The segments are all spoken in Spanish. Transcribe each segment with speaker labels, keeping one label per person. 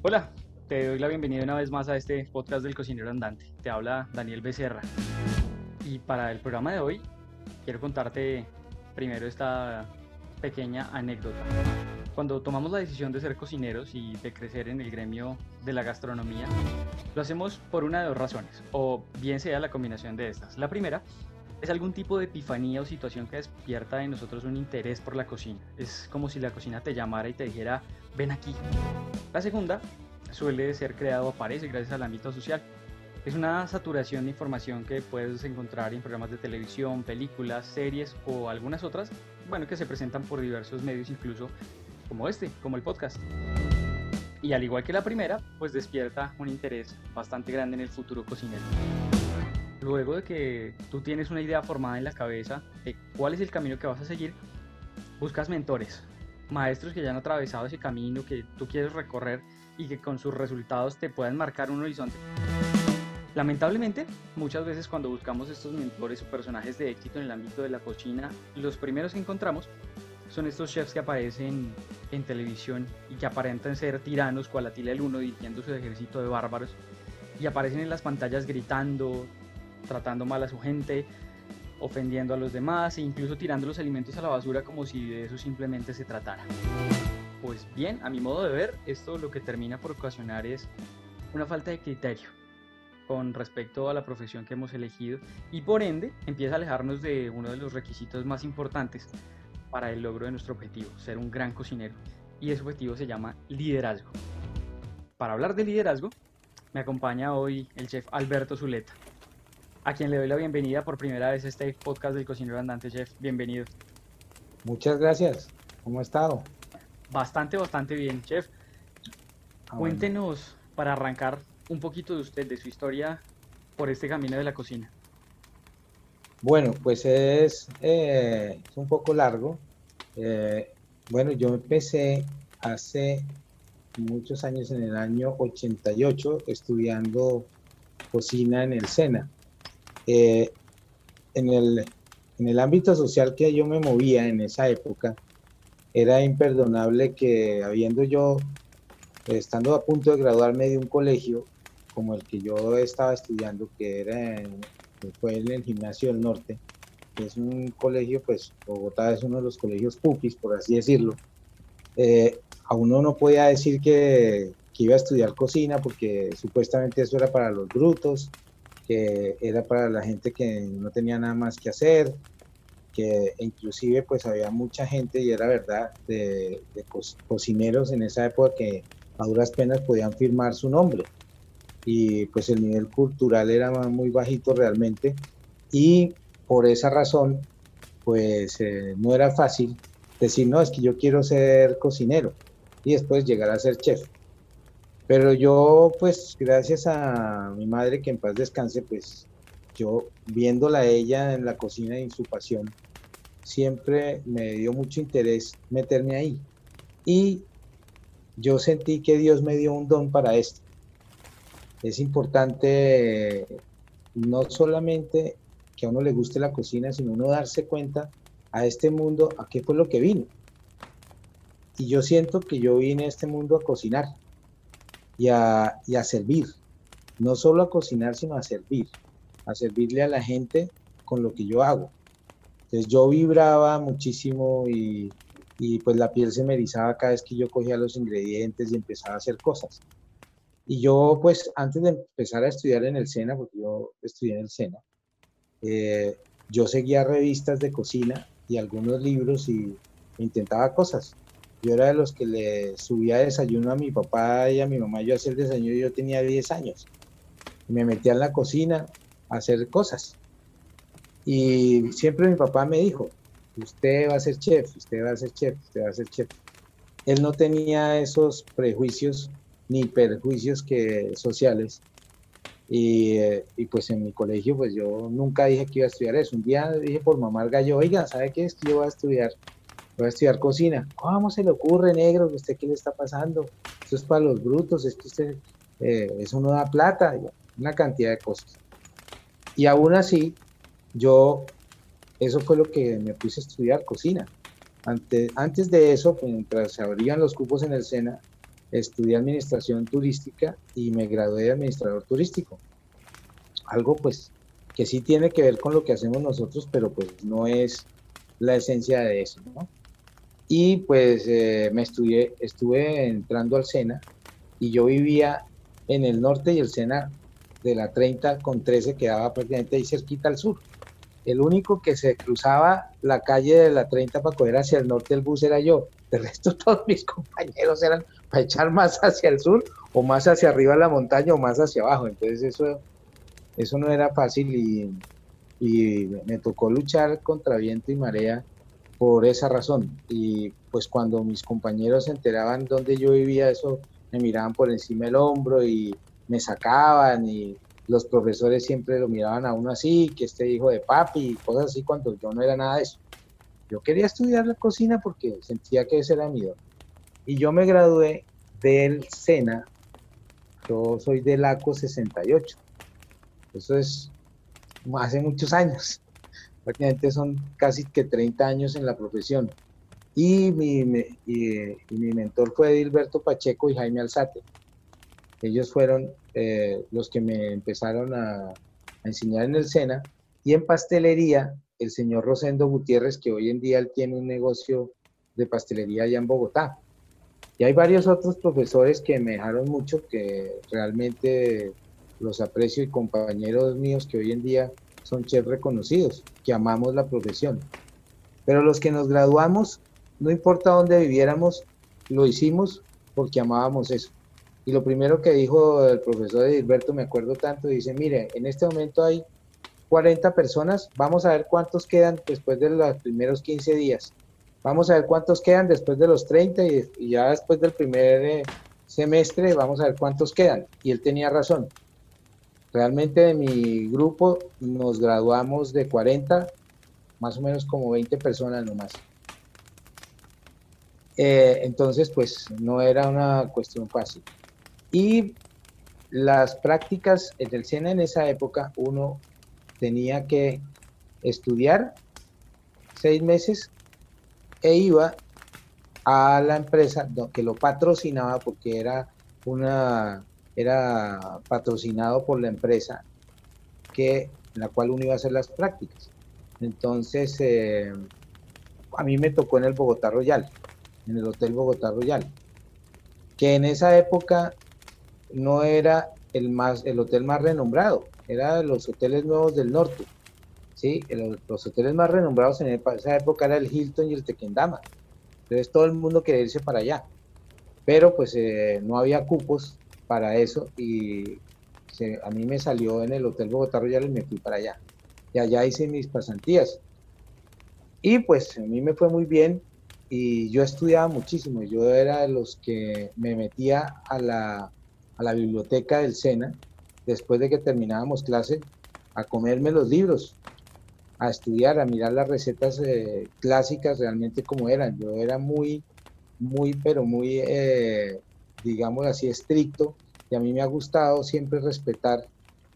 Speaker 1: Hola, te doy la bienvenida una vez más a este podcast del cocinero andante. Te habla Daniel Becerra. Y para el programa de hoy quiero contarte primero esta pequeña anécdota. Cuando tomamos la decisión de ser cocineros y de crecer en el gremio de la gastronomía, lo hacemos por una de dos razones, o bien sea la combinación de estas. La primera es algún tipo de epifanía o situación que despierta en nosotros un interés por la cocina. Es como si la cocina te llamara y te dijera, ven aquí. La segunda suele ser creado o aparece gracias al ámbito social. Es una saturación de información que puedes encontrar en programas de televisión, películas, series o algunas otras, bueno, que se presentan por diversos medios incluso como este, como el podcast. Y al igual que la primera, pues despierta un interés bastante grande en el futuro cocinero. Luego de que tú tienes una idea formada en la cabeza de cuál es el camino que vas a seguir, buscas mentores, maestros que ya han atravesado ese camino que tú quieres recorrer y que con sus resultados te puedan marcar un horizonte. Lamentablemente, muchas veces cuando buscamos estos mentores o personajes de éxito en el ámbito de la cocina, los primeros que encontramos son estos chefs que aparecen en televisión y que aparentan ser tiranos, cual Atila el Uno dirigiendo su ejército de bárbaros, y aparecen en las pantallas gritando, tratando mal a su gente, ofendiendo a los demás e incluso tirando los alimentos a la basura como si de eso simplemente se tratara. Pues bien, a mi modo de ver, esto lo que termina por ocasionar es una falta de criterio con respecto a la profesión que hemos elegido y por ende empieza a alejarnos de uno de los requisitos más importantes para el logro de nuestro objetivo, ser un gran cocinero. Y ese objetivo se llama liderazgo. Para hablar de liderazgo, me acompaña hoy el chef Alberto Zuleta, a quien le doy la bienvenida por primera vez a este podcast del cocinero andante, chef. Bienvenido.
Speaker 2: Muchas gracias. ¿Cómo ha estado?
Speaker 1: Bastante, bastante bien, chef. Ah, Cuéntenos, para arrancar, un poquito de usted, de su historia por este camino de la cocina.
Speaker 2: Bueno, pues es, eh, un poco largo. Eh, bueno, yo empecé hace muchos años, en el año 88, estudiando cocina en el SENA. Eh, en, el, en el ámbito social que yo me movía en esa época, era imperdonable que habiendo yo, estando a punto de graduarme de un colegio como el que yo estaba estudiando, que era en, fue en el Gimnasio del Norte, que es un colegio, pues Bogotá es uno de los colegios pupis, por así decirlo, eh, a uno no podía decir que, que iba a estudiar cocina porque supuestamente eso era para los brutos, que era para la gente que no tenía nada más que hacer, que inclusive pues había mucha gente, y era verdad, de, cocineros en esa época que a duras penas podían firmar su nombre. Y pues el nivel cultural era muy bajito realmente. Y por esa razón, pues eh, no era fácil decir, no, es que yo quiero ser cocinero y después llegar a ser chef. Pero yo, pues, gracias a mi madre, que en paz descanse, pues, yo viéndola a ella en la cocina y en su pasión, siempre me dio mucho interés meterme ahí. Y yo sentí que Dios me dio un don para esto. Es importante no solamente que a uno le guste la cocina, sino uno darse cuenta a este mundo a qué fue lo que vino. Y yo siento que yo vine a este mundo a cocinar y a, y a servir. No solo a cocinar, sino a servir. A servirle a la gente con lo que yo hago. Entonces yo vibraba muchísimo y, y, pues la piel se me erizaba cada vez que yo cogía los ingredientes y empezaba a hacer cosas. Y yo pues antes de empezar a estudiar en el SENA, porque yo estudié en el SENA, eh, yo seguía revistas de cocina y algunos libros y intentaba cosas. Yo era de los que le subía desayuno a mi papá y a mi mamá. Yo hacía el desayuno yo tenía 10 años. Me metía en la cocina a hacer cosas. Y siempre mi papá me dijo, usted va a ser chef, usted va a ser chef, usted va a ser chef. Él no tenía esos prejuicios ni perjuicios que sociales. Y, y, pues en mi colegio, pues yo nunca dije que iba a estudiar eso. Un día dije por mamá gallo, oiga, ¿sabe qué es que yo voy a estudiar? Voy a estudiar cocina. ¿Cómo se le ocurre, negro? ¿Usted qué le está pasando? Eso es para los brutos, es que usted, eh, eso no da plata, una cantidad de cosas. Y aún así, yo, eso fue lo que me puse a estudiar, cocina. Antes, antes de eso, pues, mientras se abrían los cupos en el SENA, estudié administración turística y me gradué de administrador turístico. Algo pues que sí tiene que ver con lo que hacemos nosotros, pero pues no es la esencia de eso, ¿no? Y pues eh, me estudié, estuve entrando al SENA y yo vivía en el norte y el SENA de la 30 con 13 quedaba prácticamente ahí cerquita al sur. El único que se cruzaba la calle de la 30 para coger hacia el norte el bus era yo. De resto todos mis compañeros eran para echar más hacia el sur o más hacia arriba la montaña o más hacia abajo. Entonces eso, eso no era fácil y, y me tocó luchar contra viento y marea por esa razón. Y pues cuando mis compañeros se enteraban dónde yo vivía, eso me miraban por encima del hombro y me sacaban y los profesores siempre lo miraban a uno así, que este hijo de papi y cosas así cuando yo no era nada de eso. Yo quería estudiar la cocina porque sentía que ese era mi don. Y yo me gradué del SENA, yo soy del ACO 68. Eso es hace muchos años. Prácticamente son casi que 30 años en la profesión. Y mi, y, mi mentor fue Edilberto Pacheco y Jaime Alzate. Ellos fueron eh, los que me empezaron a, a, enseñar en el SENA. Y en pastelería, el señor Rosendo Gutiérrez, que hoy en día él tiene un negocio de pastelería allá en Bogotá. Y hay varios otros profesores que me dejaron mucho, que realmente los aprecio y compañeros míos que hoy en día son chefs reconocidos, que amamos la profesión. Pero los que nos graduamos, no importa dónde viviéramos, lo hicimos porque amábamos eso. Y lo primero que dijo el profesor Edilberto, me acuerdo tanto, dice, mire, en este momento hay 40 personas, vamos a ver cuántos quedan después de los primeros 15 días. Vamos a ver cuántos quedan después de los 30 y, ya después del primer eh, semestre vamos a ver cuántos quedan. Y él tenía razón. Realmente de mi grupo nos graduamos de 40, más o menos como 20 personas nomás. Eh, entonces, pues no era una cuestión fácil. Y las prácticas en el SENA en esa época, uno tenía que estudiar seis meses e iba a la empresa que lo patrocinaba porque era una era patrocinado por la empresa que la cual uno iba a hacer las prácticas. Entonces, eh, a mí me tocó en el Bogotá Royal, en el Hotel Bogotá Royal, que en esa época no era el, más, el hotel más renombrado, era los hoteles nuevos del norte. ¿sí? los hoteles más renombrados en esa época era el Hilton y el Tequendama. Entonces todo el mundo quería irse para allá. Pero pues eh, no había cupos para eso y a mí me salió en el Hotel Bogotá Royal y me fui para allá. Y allá hice mis pasantías. Y pues a mí me fue muy bien y yo estudiaba muchísimo. Yo era de los que me metía a la, a la biblioteca del SENA después de que terminábamos clase a comerme los libros, a estudiar, a mirar las recetas eh, clásicas realmente como eran. Yo era muy, muy, pero muy eh, digamos así, estricto y a mí me ha gustado siempre respetar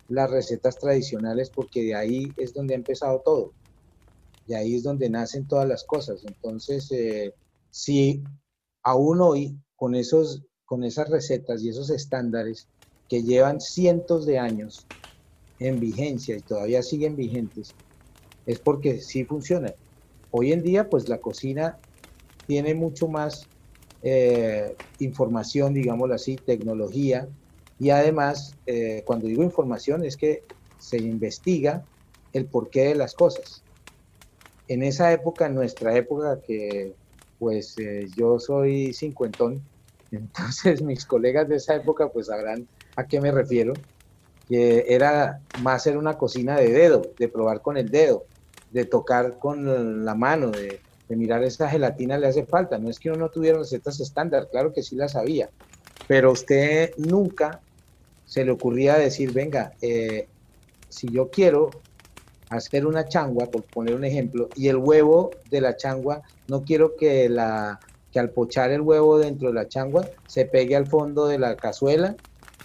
Speaker 2: las recetas tradicionales porque de ahí es donde ha empezado todo. Y ahí es donde nacen todas las cosas. Entonces, eh, si aún hoy con, esos, con esas recetas y esos estándares que llevan cientos de años en vigencia y todavía siguen vigentes, es porque sí funciona. Hoy en día, pues la cocina tiene mucho más eh, información, digámoslo así, tecnología, y además, eh, cuando digo información, es que se investiga el porqué de las cosas. En esa época, en nuestra época, que pues eh, yo soy cincuentón, entonces mis colegas de esa época pues sabrán a qué me refiero, que era más ser una cocina de dedo, de probar con el dedo, de tocar con la mano, de de mirar esta gelatina le hace falta. No es que uno no tuviera recetas estándar, claro que sí las había, pero usted nunca se le ocurría decir, venga, eh, si yo quiero hacer una changua, por poner un ejemplo, y el huevo de la changua, no quiero que, la, que al pochar el huevo dentro de la changua se pegue al fondo de la cazuela,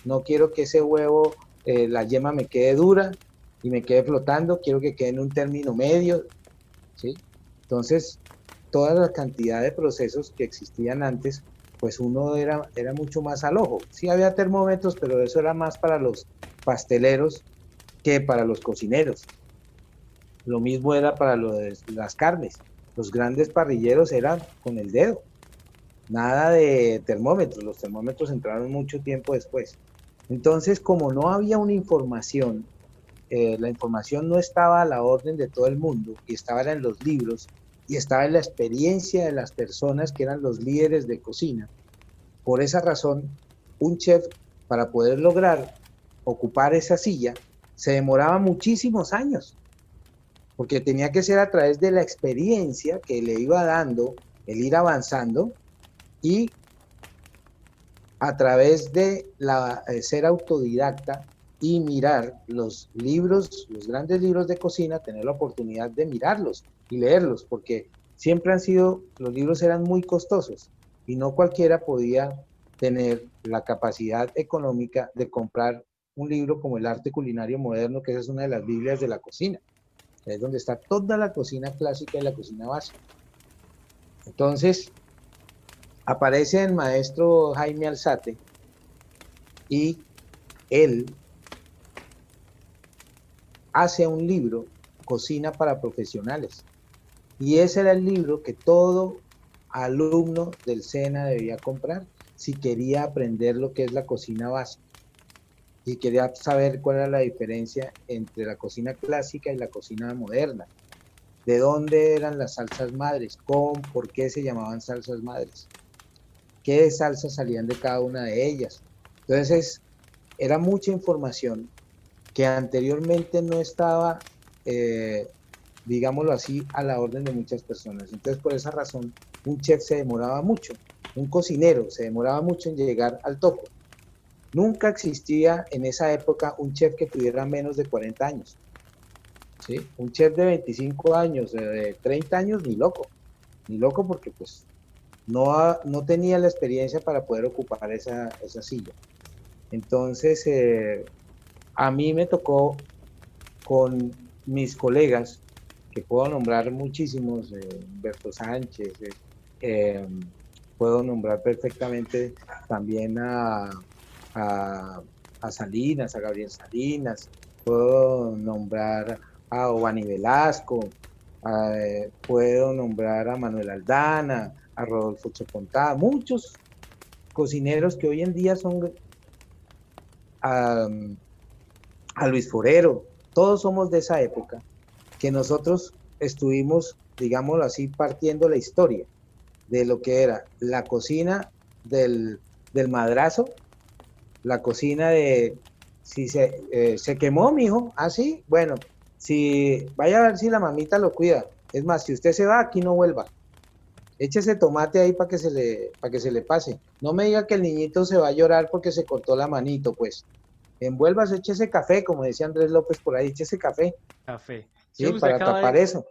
Speaker 2: no quiero que ese huevo, eh, la yema me quede dura y me quede flotando, quiero que quede en un término medio, ¿sí? Entonces, toda la cantidad de procesos que existían antes pues uno era, era mucho más al ojo. Sí había termómetros, pero eso era más para los pasteleros que para los cocineros. Lo mismo era para las carnes. Los grandes parrilleros eran con el dedo. Nada de termómetros. Los termómetros entraron mucho tiempo después. Entonces, como no había una información, eh, la información no estaba a la orden de todo el mundo y estaba en los libros y estaba en la experiencia de las personas que eran los líderes de cocina. Por esa razón, un chef, para poder lograr ocupar esa silla, se demoraba muchísimos años, porque tenía que ser a través de la experiencia que le iba dando el ir avanzando y a través de la, eh, ser autodidacta y mirar los libros, los grandes libros de cocina, tener la oportunidad de mirarlos y leerlos, porque siempre han sido, los libros eran muy costosos y no cualquiera podía tener la capacidad económica de comprar un libro como El arte culinario moderno, que esa es una de las Biblias de la cocina, es donde está toda la cocina clásica y la cocina básica. Entonces, aparece el maestro Jaime Alzate y él hace un libro, Cocina para Profesionales. Y ese era el libro que todo alumno del SENA debía comprar si quería aprender lo que es la cocina básica. Si quería saber cuál era la diferencia entre la cocina clásica y la cocina moderna. De dónde eran las salsas madres, cómo, por qué se llamaban salsas madres, qué salsas salían de cada una de ellas. Entonces, era mucha información que anteriormente no estaba, eh, digámoslo así, a la orden de muchas personas. Entonces, por esa razón, un chef se demoraba mucho, un cocinero se demoraba mucho en llegar al topo. Nunca existía en esa época un chef que tuviera menos de 40 años. ¿sí? Un chef de 25 años, de 30 años, ni loco. Ni loco porque pues no, no tenía la experiencia para poder ocupar esa, esa silla. Entonces, eh, a mí me tocó con mis colegas, que puedo nombrar muchísimos, eh, Humberto Sánchez, eh, em, puedo nombrar perfectamente también a, Salinas, a Gabriel Salinas, puedo nombrar a Obani Velasco, eh, puedo nombrar a Manuel Aldana, a Rodolfo Chopontada, muchos cocineros que hoy en día son a Luis Forero, todos somos de esa época, que nosotros estuvimos, digámoslo así, partiendo la historia de lo que era la cocina del, madrazo, la cocina de, si se, eh, se quemó, mijo, ah, sí, bueno, si vaya a ver si la mamita lo cuida. Es más, si usted se va, aquí no vuelva. Échese tomate ahí para que se le, para que se le pase. No me diga que el niñito se va a llorar porque se cortó la manito, pues envuelvas, ese café, como decía Andrés López por ahí, ese café.
Speaker 1: Café.
Speaker 2: Sí, para tapar eso.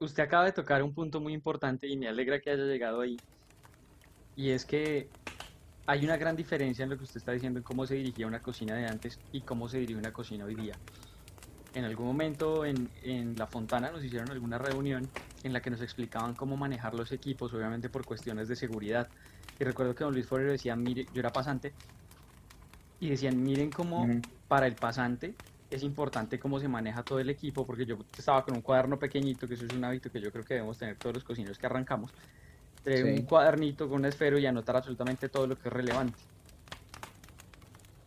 Speaker 1: Usted acaba de tocar un punto muy importante y me alegra que haya llegado ahí. Y es que hay una gran diferencia en lo que usted está diciendo en cómo se dirigía una cocina de antes y cómo se dirige una cocina hoy día. En algún momento en, en La Fontana nos hicieron alguna reunión en la que nos explicaban cómo manejar los equipos, obviamente por cuestiones de seguridad. Y recuerdo que don Luis Forero decía, mire, yo era pasante, y decían, miren cómo para el pasante es importante cómo se maneja todo el equipo, porque yo estaba con un cuaderno pequeñito, que eso es un hábito que yo creo que debemos tener todos los cocineros que arrancamos, de un cuadernito con un esfero y anotar absolutamente todo lo que es relevante.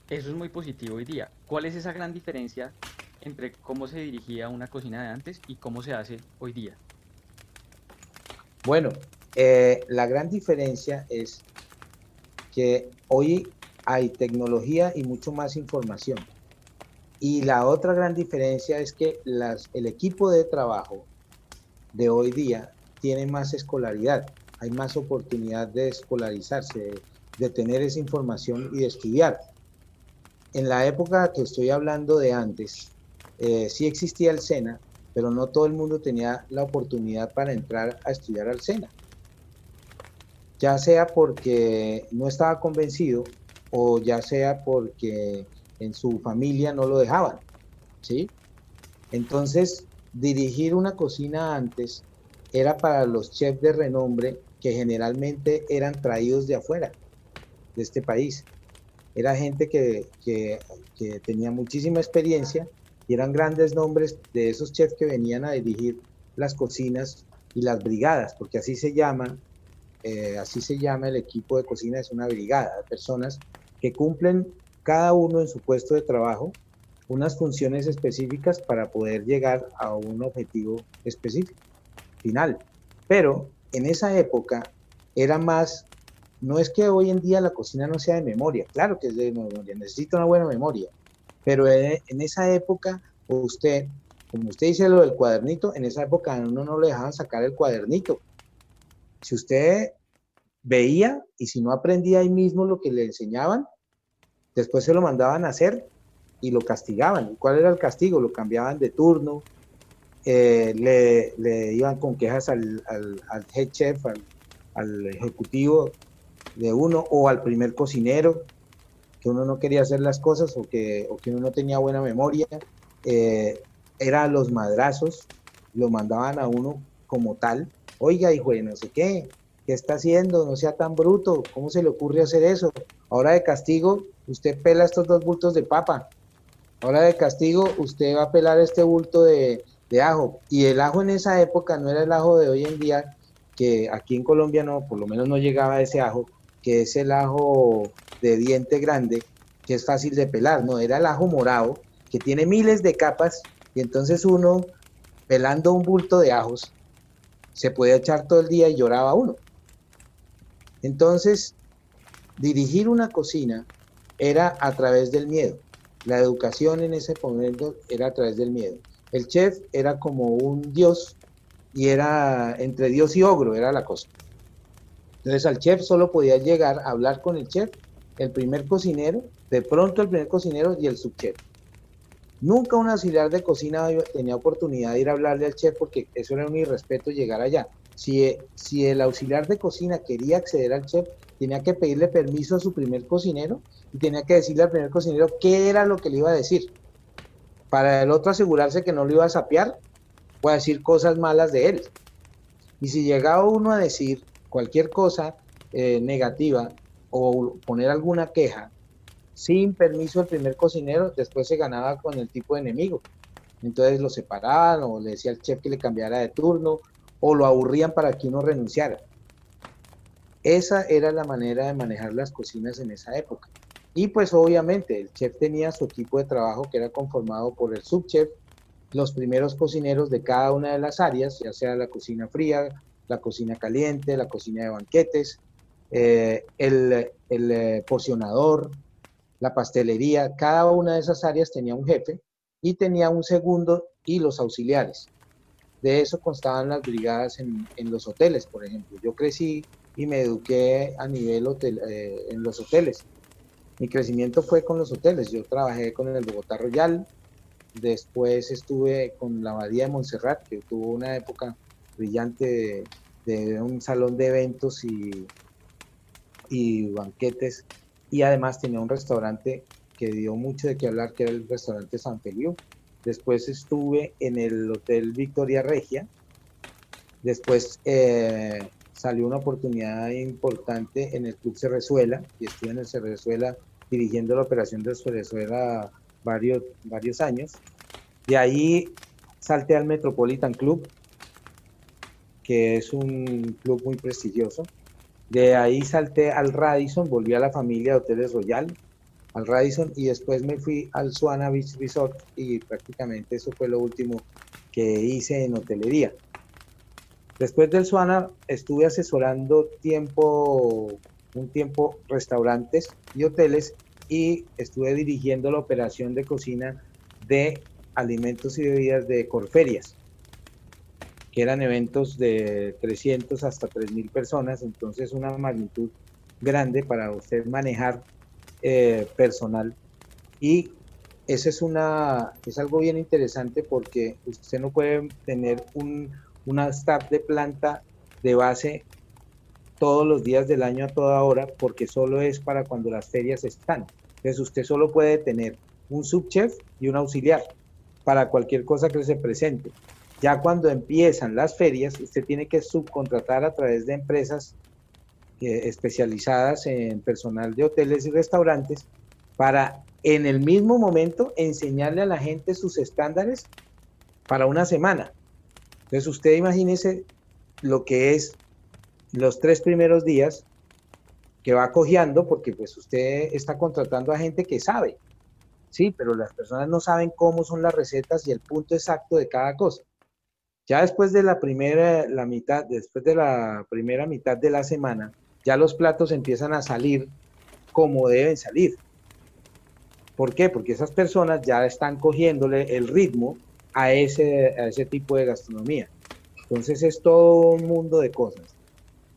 Speaker 1: Eso es muy positivo hoy día. ¿Cuál es esa gran diferencia entre cómo se dirigía una cocina de antes y cómo se hace hoy día?
Speaker 2: Bueno, eh, la gran diferencia es que hoy hay tecnología y mucho más información. Y la otra gran diferencia es que las, el equipo de trabajo de hoy día tiene más escolaridad, hay más oportunidad de escolarizarse, de, tener esa información y de estudiar. En la época que estoy hablando de antes, eh, sí existía el SENA, pero no todo el mundo tenía la oportunidad para entrar a estudiar al SENA. Ya sea porque no estaba convencido o ya sea porque en su familia no lo dejaban, ¿sí? Entonces, dirigir una cocina antes era para los chefs de renombre que generalmente eran traídos de afuera, de este país. Era gente que, que, tenía muchísima experiencia y eran grandes nombres de esos chefs que venían a dirigir las cocinas y las brigadas, porque así se llama, eh, así se llama el equipo de cocina, es una brigada de personas que cumplen cada uno en su puesto de trabajo unas funciones específicas para poder llegar a un objetivo específico, final. Pero en esa época era más, no es que hoy en día la cocina no sea de memoria, claro que es de memoria, necesita una buena memoria, pero en esa época usted, como usted dice lo del cuadernito, en esa época a uno no le dejaban sacar el cuadernito. Si usted veía y si no aprendía ahí mismo lo que le enseñaban, después se lo mandaban a hacer y lo castigaban. ¿Cuál era el castigo? Lo cambiaban de turno, eh, le, iban con quejas al, head chef, al, ejecutivo de uno o al primer cocinero, que uno no quería hacer las cosas o que, o que uno no tenía buena memoria. Eh, era los madrazos, lo mandaban a uno como tal. Oiga, hijo de no sé qué, ¿qué está haciendo? No sea tan bruto, ¿cómo se le ocurre hacer eso? Ahora de castigo, usted pela estos dos bultos de papa. Ahora de castigo, usted va a pelar este bulto de, ajo. Y el ajo en esa época no era el ajo de hoy en día, que aquí en Colombia no, por lo menos no llegaba ese ajo, que es el ajo de diente grande, que es fácil de pelar, no, era el ajo morado, que tiene miles de capas, y entonces uno, pelando un bulto de ajos, se podía echar todo el día y lloraba uno. Entonces, dirigir una cocina era a través del miedo. La educación en ese momento era a través del miedo. El chef era como un dios y era entre dios y ogro, era la cosa. Entonces al chef solo podía llegar a hablar con el chef, el primer cocinero, de pronto el primer cocinero y el subchef. Nunca un auxiliar de cocina tenía oportunidad de ir a hablarle al chef porque eso era un irrespeto llegar allá. Si, si el auxiliar de cocina quería acceder al chef, tenía que pedirle permiso a su primer cocinero y tenía que decirle al primer cocinero qué era lo que le iba a decir. Para el otro asegurarse que no lo iba a sapear o a decir cosas malas de él. Y si llegaba uno a decir cualquier cosa eh, negativa o poner alguna queja sin permiso del primer cocinero, después se ganaba con el tipo de enemigo. Entonces lo separaban o le decía al chef que le cambiara de turno o lo aburrían para que uno renunciara. Esa era la manera de manejar las cocinas en esa época. Y pues obviamente el chef tenía su equipo de trabajo que era conformado por el subchef, los primeros cocineros de cada una de las áreas, ya sea la cocina fría, la cocina caliente, la cocina de banquetes, eh, el, el eh, porcionador, la pastelería, cada una de esas áreas tenía un jefe y tenía un segundo y los auxiliares. De eso constaban las brigadas en, en los hoteles, por ejemplo. Yo crecí y me eduqué a nivel hotel, eh, en los hoteles. Mi crecimiento fue con los hoteles. Yo trabajé con el Bogotá Royal, después estuve con la Abadía de Montserrat, que tuvo una época brillante de, un salón de eventos y, y banquetes, y además tenía un restaurante que dio mucho de qué hablar, que era el restaurante San Feliu. Después estuve en el Hotel Victoria Regia. Después eh, salió una oportunidad importante en el Club Cerrezuela y estuve en el Cerrezuela dirigiendo la operación de Cerrezuela varios, varios años. De ahí salté al Metropolitan Club, que es un club muy prestigioso. De ahí salté al Radisson, volví a la familia de Hoteles Royal, al Radisson, y después me fui al Suana Beach Resort y prácticamente eso fue lo último que hice en hotelería. Después del Suana estuve asesorando tiempo, un tiempo restaurantes y hoteles y estuve dirigiendo la operación de cocina de alimentos y bebidas de Corferias, que eran eventos de 300 hasta 3.000 personas, entonces una magnitud grande para usted manejar eh, personal. Y eso es, una, es algo bien interesante porque usted no puede tener un, una staff de planta de base todos los días del año a toda hora porque solo es para cuando las ferias están. Entonces usted solo puede tener un subchef y un auxiliar para cualquier cosa que se presente. Ya cuando empiezan las ferias, usted tiene que subcontratar a través de empresas especializadas en personal de hoteles y restaurantes para en el mismo momento enseñarle a la gente sus estándares para una semana. Entonces usted imagínese lo que es los tres primeros días que va cojeando porque pues usted está contratando a gente que sabe, sí, pero las personas no saben cómo son las recetas y el punto exacto de cada cosa. Ya después de la primera, la mitad, después de la primera mitad de la semana, ya los platos empiezan a salir como deben salir. ¿Por qué? Porque esas personas ya están cogiéndole el ritmo a ese, a ese tipo de gastronomía. Entonces es todo un mundo de cosas.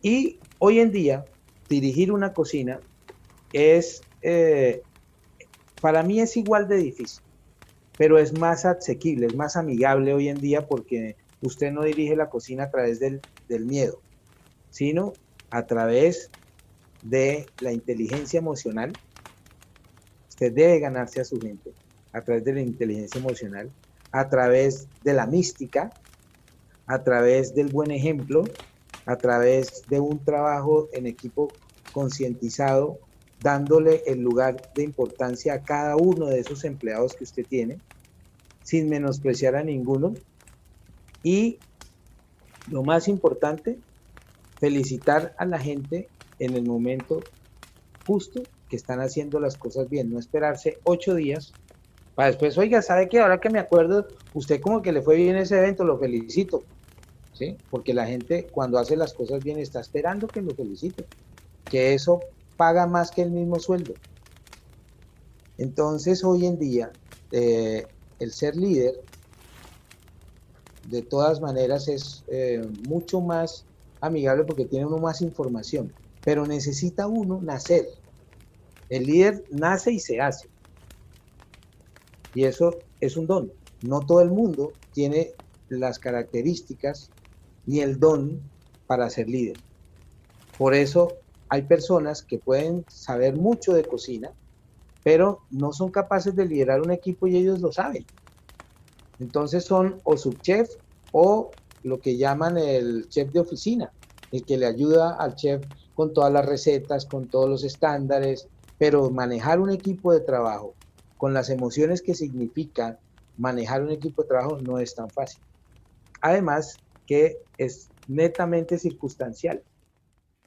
Speaker 2: Y hoy en día, dirigir una cocina es, eh, para mí es igual de difícil, pero es más asequible, es más amigable hoy en día porque usted no dirige la cocina a través del, miedo, sino a través de la inteligencia emocional. Usted debe ganarse a su gente a través de la inteligencia emocional, a través de la mística, a través del buen ejemplo, a través de un trabajo en equipo concientizado, dándole el lugar de importancia a cada uno de esos empleados que usted tiene, sin menospreciar a ninguno, y lo más importante, felicitar a la gente en el momento justo que están haciendo las cosas bien, no esperarse ocho días para después, oiga, ¿sabe qué? Ahora que me acuerdo, usted como que le fue bien ese evento, lo felicito, ¿sí? Porque la gente cuando hace las cosas bien está esperando que lo felicite, que eso paga más que el mismo sueldo. Entonces, hoy en día, eh, el ser líder de todas maneras es eh, mucho más amigable porque tiene uno más información, pero necesita uno nacer. El líder nace y se hace. Y eso es un don. No todo el mundo tiene las características ni el don para ser líder. Por eso hay personas que pueden saber mucho de cocina, pero no son capaces de liderar un equipo y ellos lo saben. Entonces son o subchef o lo que llaman el chef de oficina, el que le ayuda al chef con todas las recetas, con todos los estándares, pero manejar un equipo de trabajo con las emociones que significa manejar un equipo de trabajo no es tan fácil. Además que es netamente circunstancial.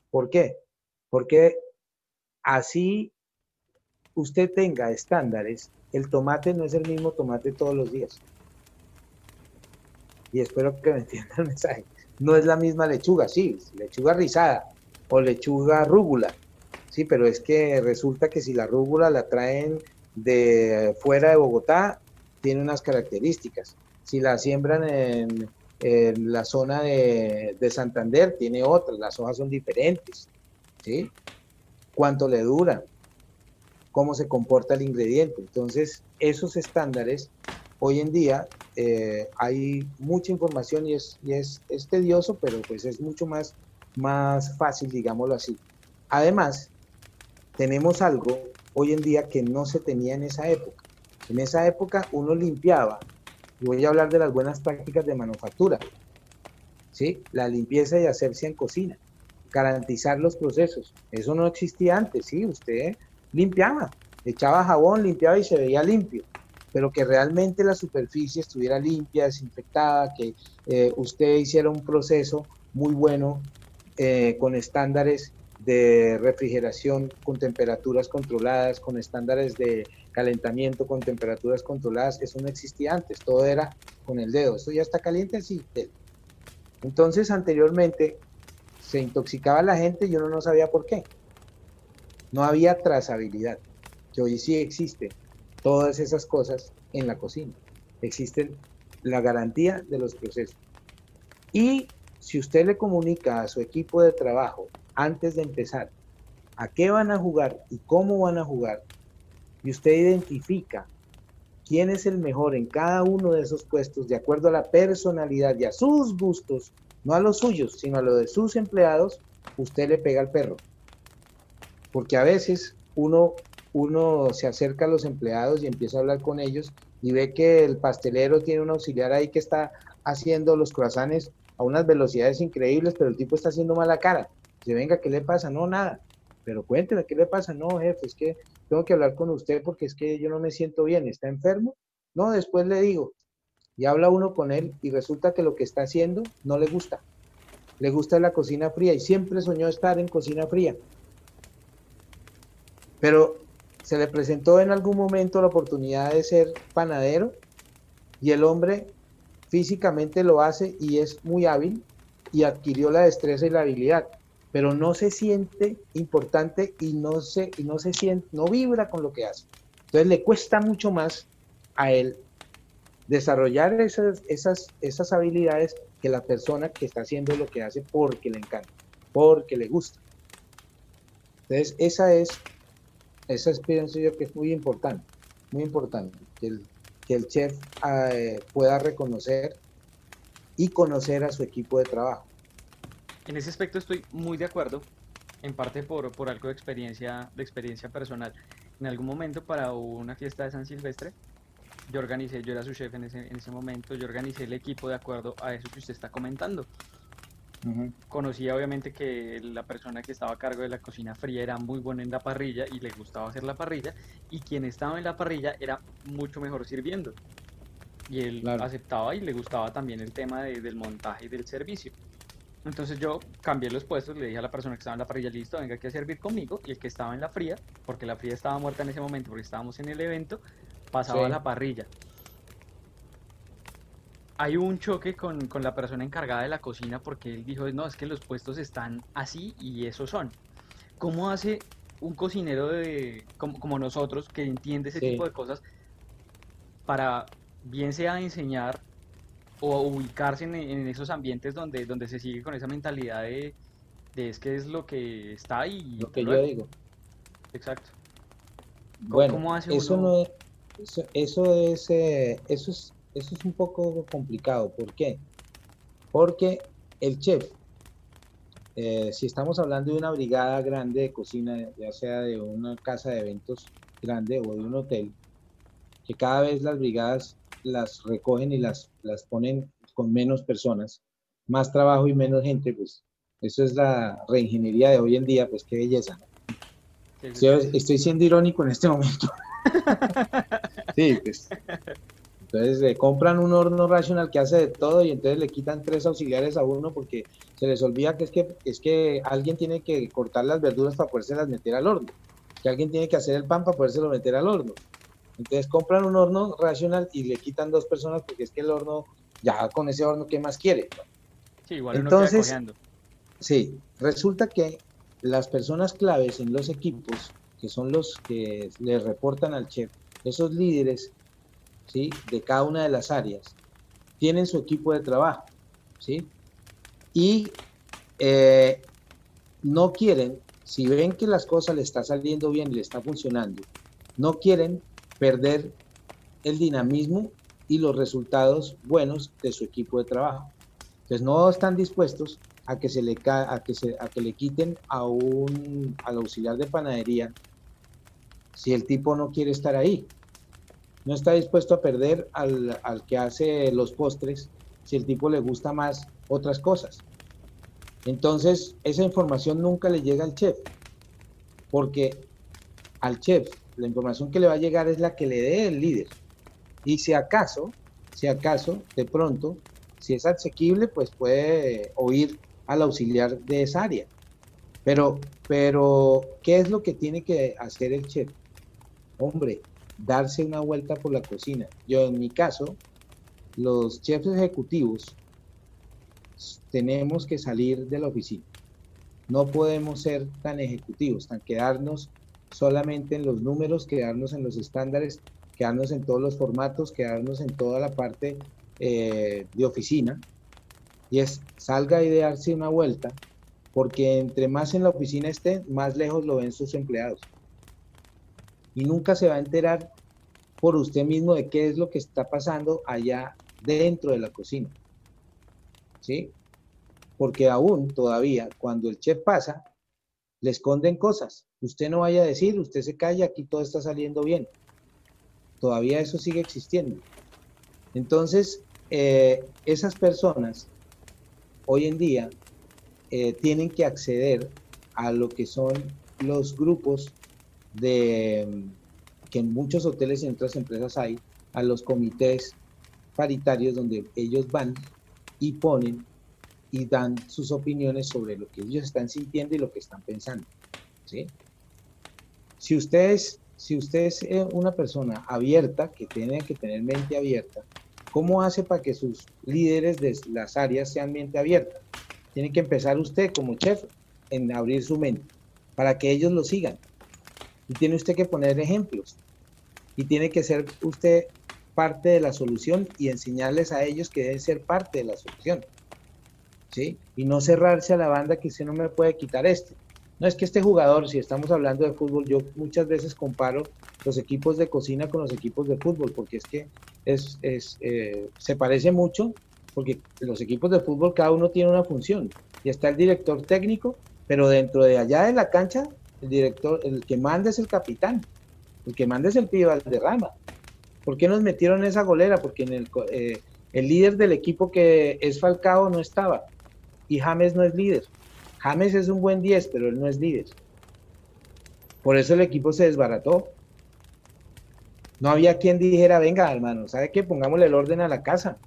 Speaker 2: ¿Por qué? Porque así usted tenga estándares, el tomate no es el mismo tomate todos los días y espero que me entiendan el mensaje. No es la misma lechuga, sí, lechuga rizada o lechuga rúgula, sí, pero es que resulta que si la rúgula la traen de fuera de Bogotá, tiene unas características. Si la siembran en, la zona de, de, Santander, tiene otras, las hojas son diferentes, ¿sí? ¿Cuánto le dura? ¿Cómo se comporta el ingrediente? Entonces, esos estándares hoy en día eh, hay mucha información y, es, es, tedioso, pero pues es mucho más, más fácil, digámoslo así. Además, tenemos algo hoy en día que no se tenía en esa época. En esa época uno limpiaba, y voy a hablar de las buenas prácticas de manufactura, ¿sí? la limpieza y hacerse en cocina, garantizar los procesos. Eso no existía antes, ¿sí? usted limpiaba, echaba jabón, limpiaba y se veía limpio pero que realmente la superficie estuviera limpia, desinfectada, que eh, usted hiciera un proceso muy bueno eh, con estándares de refrigeración con temperaturas controladas, con estándares de calentamiento con temperaturas controladas, eso no existía antes, todo era con el dedo, eso ya está caliente, sí. Entonces anteriormente se intoxicaba la gente y uno no sabía por qué. No había trazabilidad, que hoy sí existe todas esas cosas en la cocina. Existen la garantía de los procesos. Y si usted le comunica a su equipo de trabajo antes de empezar a qué van a jugar y cómo van a jugar, y usted identifica quién es el mejor en cada uno de esos puestos de acuerdo a la personalidad y a sus gustos, no a los suyos, sino a los de sus empleados, usted le pega al perro. Porque a veces uno uno se acerca a los empleados y empieza a hablar con ellos y ve que el pastelero tiene un auxiliar ahí que está haciendo los croissants a unas velocidades increíbles, pero el tipo está haciendo mala cara. Dice, venga, ¿qué le pasa? No, nada. Pero cuénteme, ¿qué le pasa? No, jefe, es que tengo que hablar con usted porque es que yo no me siento bien. ¿Está enfermo? No, después le digo. Y habla uno con él y resulta que lo que está haciendo no le gusta. Le gusta la cocina fría y siempre soñó estar en cocina fría. Pero se le presentó en algún momento la oportunidad de ser panadero y el hombre físicamente lo hace y es muy hábil y adquirió la destreza y la habilidad, pero no se siente importante y no se, y no se siente, no vibra con lo que hace. Entonces le cuesta mucho más a él desarrollar esas, esas, esas habilidades que la persona que está haciendo lo que hace porque le encanta, porque le gusta. Entonces, esa es esa experiencia yo que es muy importante, muy importante, que el, que el chef eh, pueda reconocer y conocer a su equipo de trabajo.
Speaker 1: En ese aspecto estoy muy de acuerdo, en parte por, por algo de experiencia, de experiencia personal. En algún momento para una fiesta de San Silvestre, yo organicé, yo era su chef en ese, en ese momento, yo organicé el equipo de acuerdo a eso que usted está comentando. Conocía obviamente que la persona que estaba a cargo de la cocina fría era muy buena en la parrilla y le gustaba hacer la parrilla y quien estaba en la parrilla era mucho mejor sirviendo. Y él aceptaba y le gustaba también el tema del montaje y del servicio. Entonces yo cambié los puestos, le dije a la persona que estaba en la parrilla, listo, venga aquí a servir conmigo. Y el que estaba en la fría, porque la fría estaba muerta en ese momento, porque estábamos en el evento, pasaba a la parrilla hay un choque con, la persona encargada de la cocina porque él dijo, no, es que los puestos están así y esos son. ¿Cómo hace un cocinero de, como, nosotros que entiende ese tipo de cosas para bien sea enseñar o ubicarse en, esos ambientes donde, donde se sigue con esa mentalidad de, es que es lo que está ahí?
Speaker 2: Lo que yo digo.
Speaker 1: Exacto.
Speaker 2: Bueno, ¿Cómo hace eso no es, eso, es, eh, eso es eso es un poco complicado. ¿Por qué? Porque el chef, eh, si estamos hablando de una brigada grande de cocina, ya sea de una casa de eventos grande o de un hotel, que cada vez las brigadas las recogen y las, las ponen con menos personas, más trabajo y menos gente, pues eso es la reingeniería de hoy en día, pues qué belleza. Estoy siendo irónico en este momento. sí, pues entonces le compran un horno racional que hace de todo y entonces le quitan tres auxiliares a uno porque se les olvida que es que, es que alguien tiene que cortar las verduras para las meter al horno, que alguien tiene que hacer el pan para lo meter al horno. Entonces compran un horno racional y le quitan dos personas porque es que el horno, ya con ese horno, ¿qué más quiere?
Speaker 1: Sí, igual entonces,
Speaker 2: Sí, resulta que las personas claves en los equipos, que son los que le reportan al chef, esos líderes ¿sí? de cada una de las áreas, tienen su equipo de trabajo, ¿sí? y eh, no quieren, si ven que las cosas le está saliendo bien y le está funcionando, no quieren perder el dinamismo y los resultados buenos de su equipo de trabajo. Entonces no están dispuestos a que se le a que se, a que le quiten a un al auxiliar de panadería si el tipo no quiere estar ahí no está dispuesto a perder al, que hace los postres si el tipo le gusta más otras cosas. Entonces, esa información nunca le llega al chef, porque al chef la información que le va a llegar es la que le dé el líder. Y si acaso, si acaso, de pronto, si es asequible, pues puede oír al auxiliar de esa área. Pero, pero, ¿qué es lo que tiene que hacer el chef? Hombre, darse una vuelta por la cocina. Yo en mi caso, los chefs ejecutivos tenemos que salir de la oficina. No podemos ser tan ejecutivos, tan quedarnos solamente en los números, quedarnos en los estándares, quedarnos en todos los formatos, quedarnos en toda la parte eh, de oficina. Y es, salga y darse una vuelta, porque entre más en la oficina esté, más lejos lo ven sus empleados y nunca se va a enterar por usted mismo de qué es lo que está pasando allá dentro de la cocina. ¿Sí? Porque aún todavía, cuando el chef pasa, le esconden cosas. Usted no vaya a decir, usted se calla, aquí todo está saliendo bien. Todavía eso sigue existiendo. Entonces, eh, esas personas hoy en día eh, tienen que acceder a lo que son los grupos de que en muchos hoteles y en otras empresas hay, a los comités paritarios donde ellos van y ponen y dan sus opiniones sobre lo que ellos están sintiendo y lo que están pensando. ¿sí? Si ustedes si usted es eh, una persona abierta, que tiene que tener mente abierta, ¿cómo hace para que sus líderes de las áreas sean mente abierta? Tiene que empezar usted como chef en abrir su mente para que ellos lo sigan. Y tiene usted que poner ejemplos. Y tiene que ser usted parte de la solución y enseñarles a ellos que deben ser parte de la solución. ¿Sí? Y no cerrarse a la banda que usted no me puede quitar este. No es que este jugador, si estamos hablando de fútbol, yo muchas veces comparo los equipos de cocina con los equipos de fútbol, porque es que es, eh, se parece mucho, porque los equipos de fútbol cada uno tiene una función. Y está el director técnico, pero dentro de allá de la cancha, el director, el que manda es el capitán, el que manda es el pibe rama. ¿Por qué nos metieron esa golera? Porque en el, eh, el líder del equipo que es Falcao no estaba y James no es líder. James es un buen 10, pero él no es líder. Por eso el equipo se desbarató. No había quien dijera, venga, hermano, ¿sabe qué? Pongámosle el orden a la casa.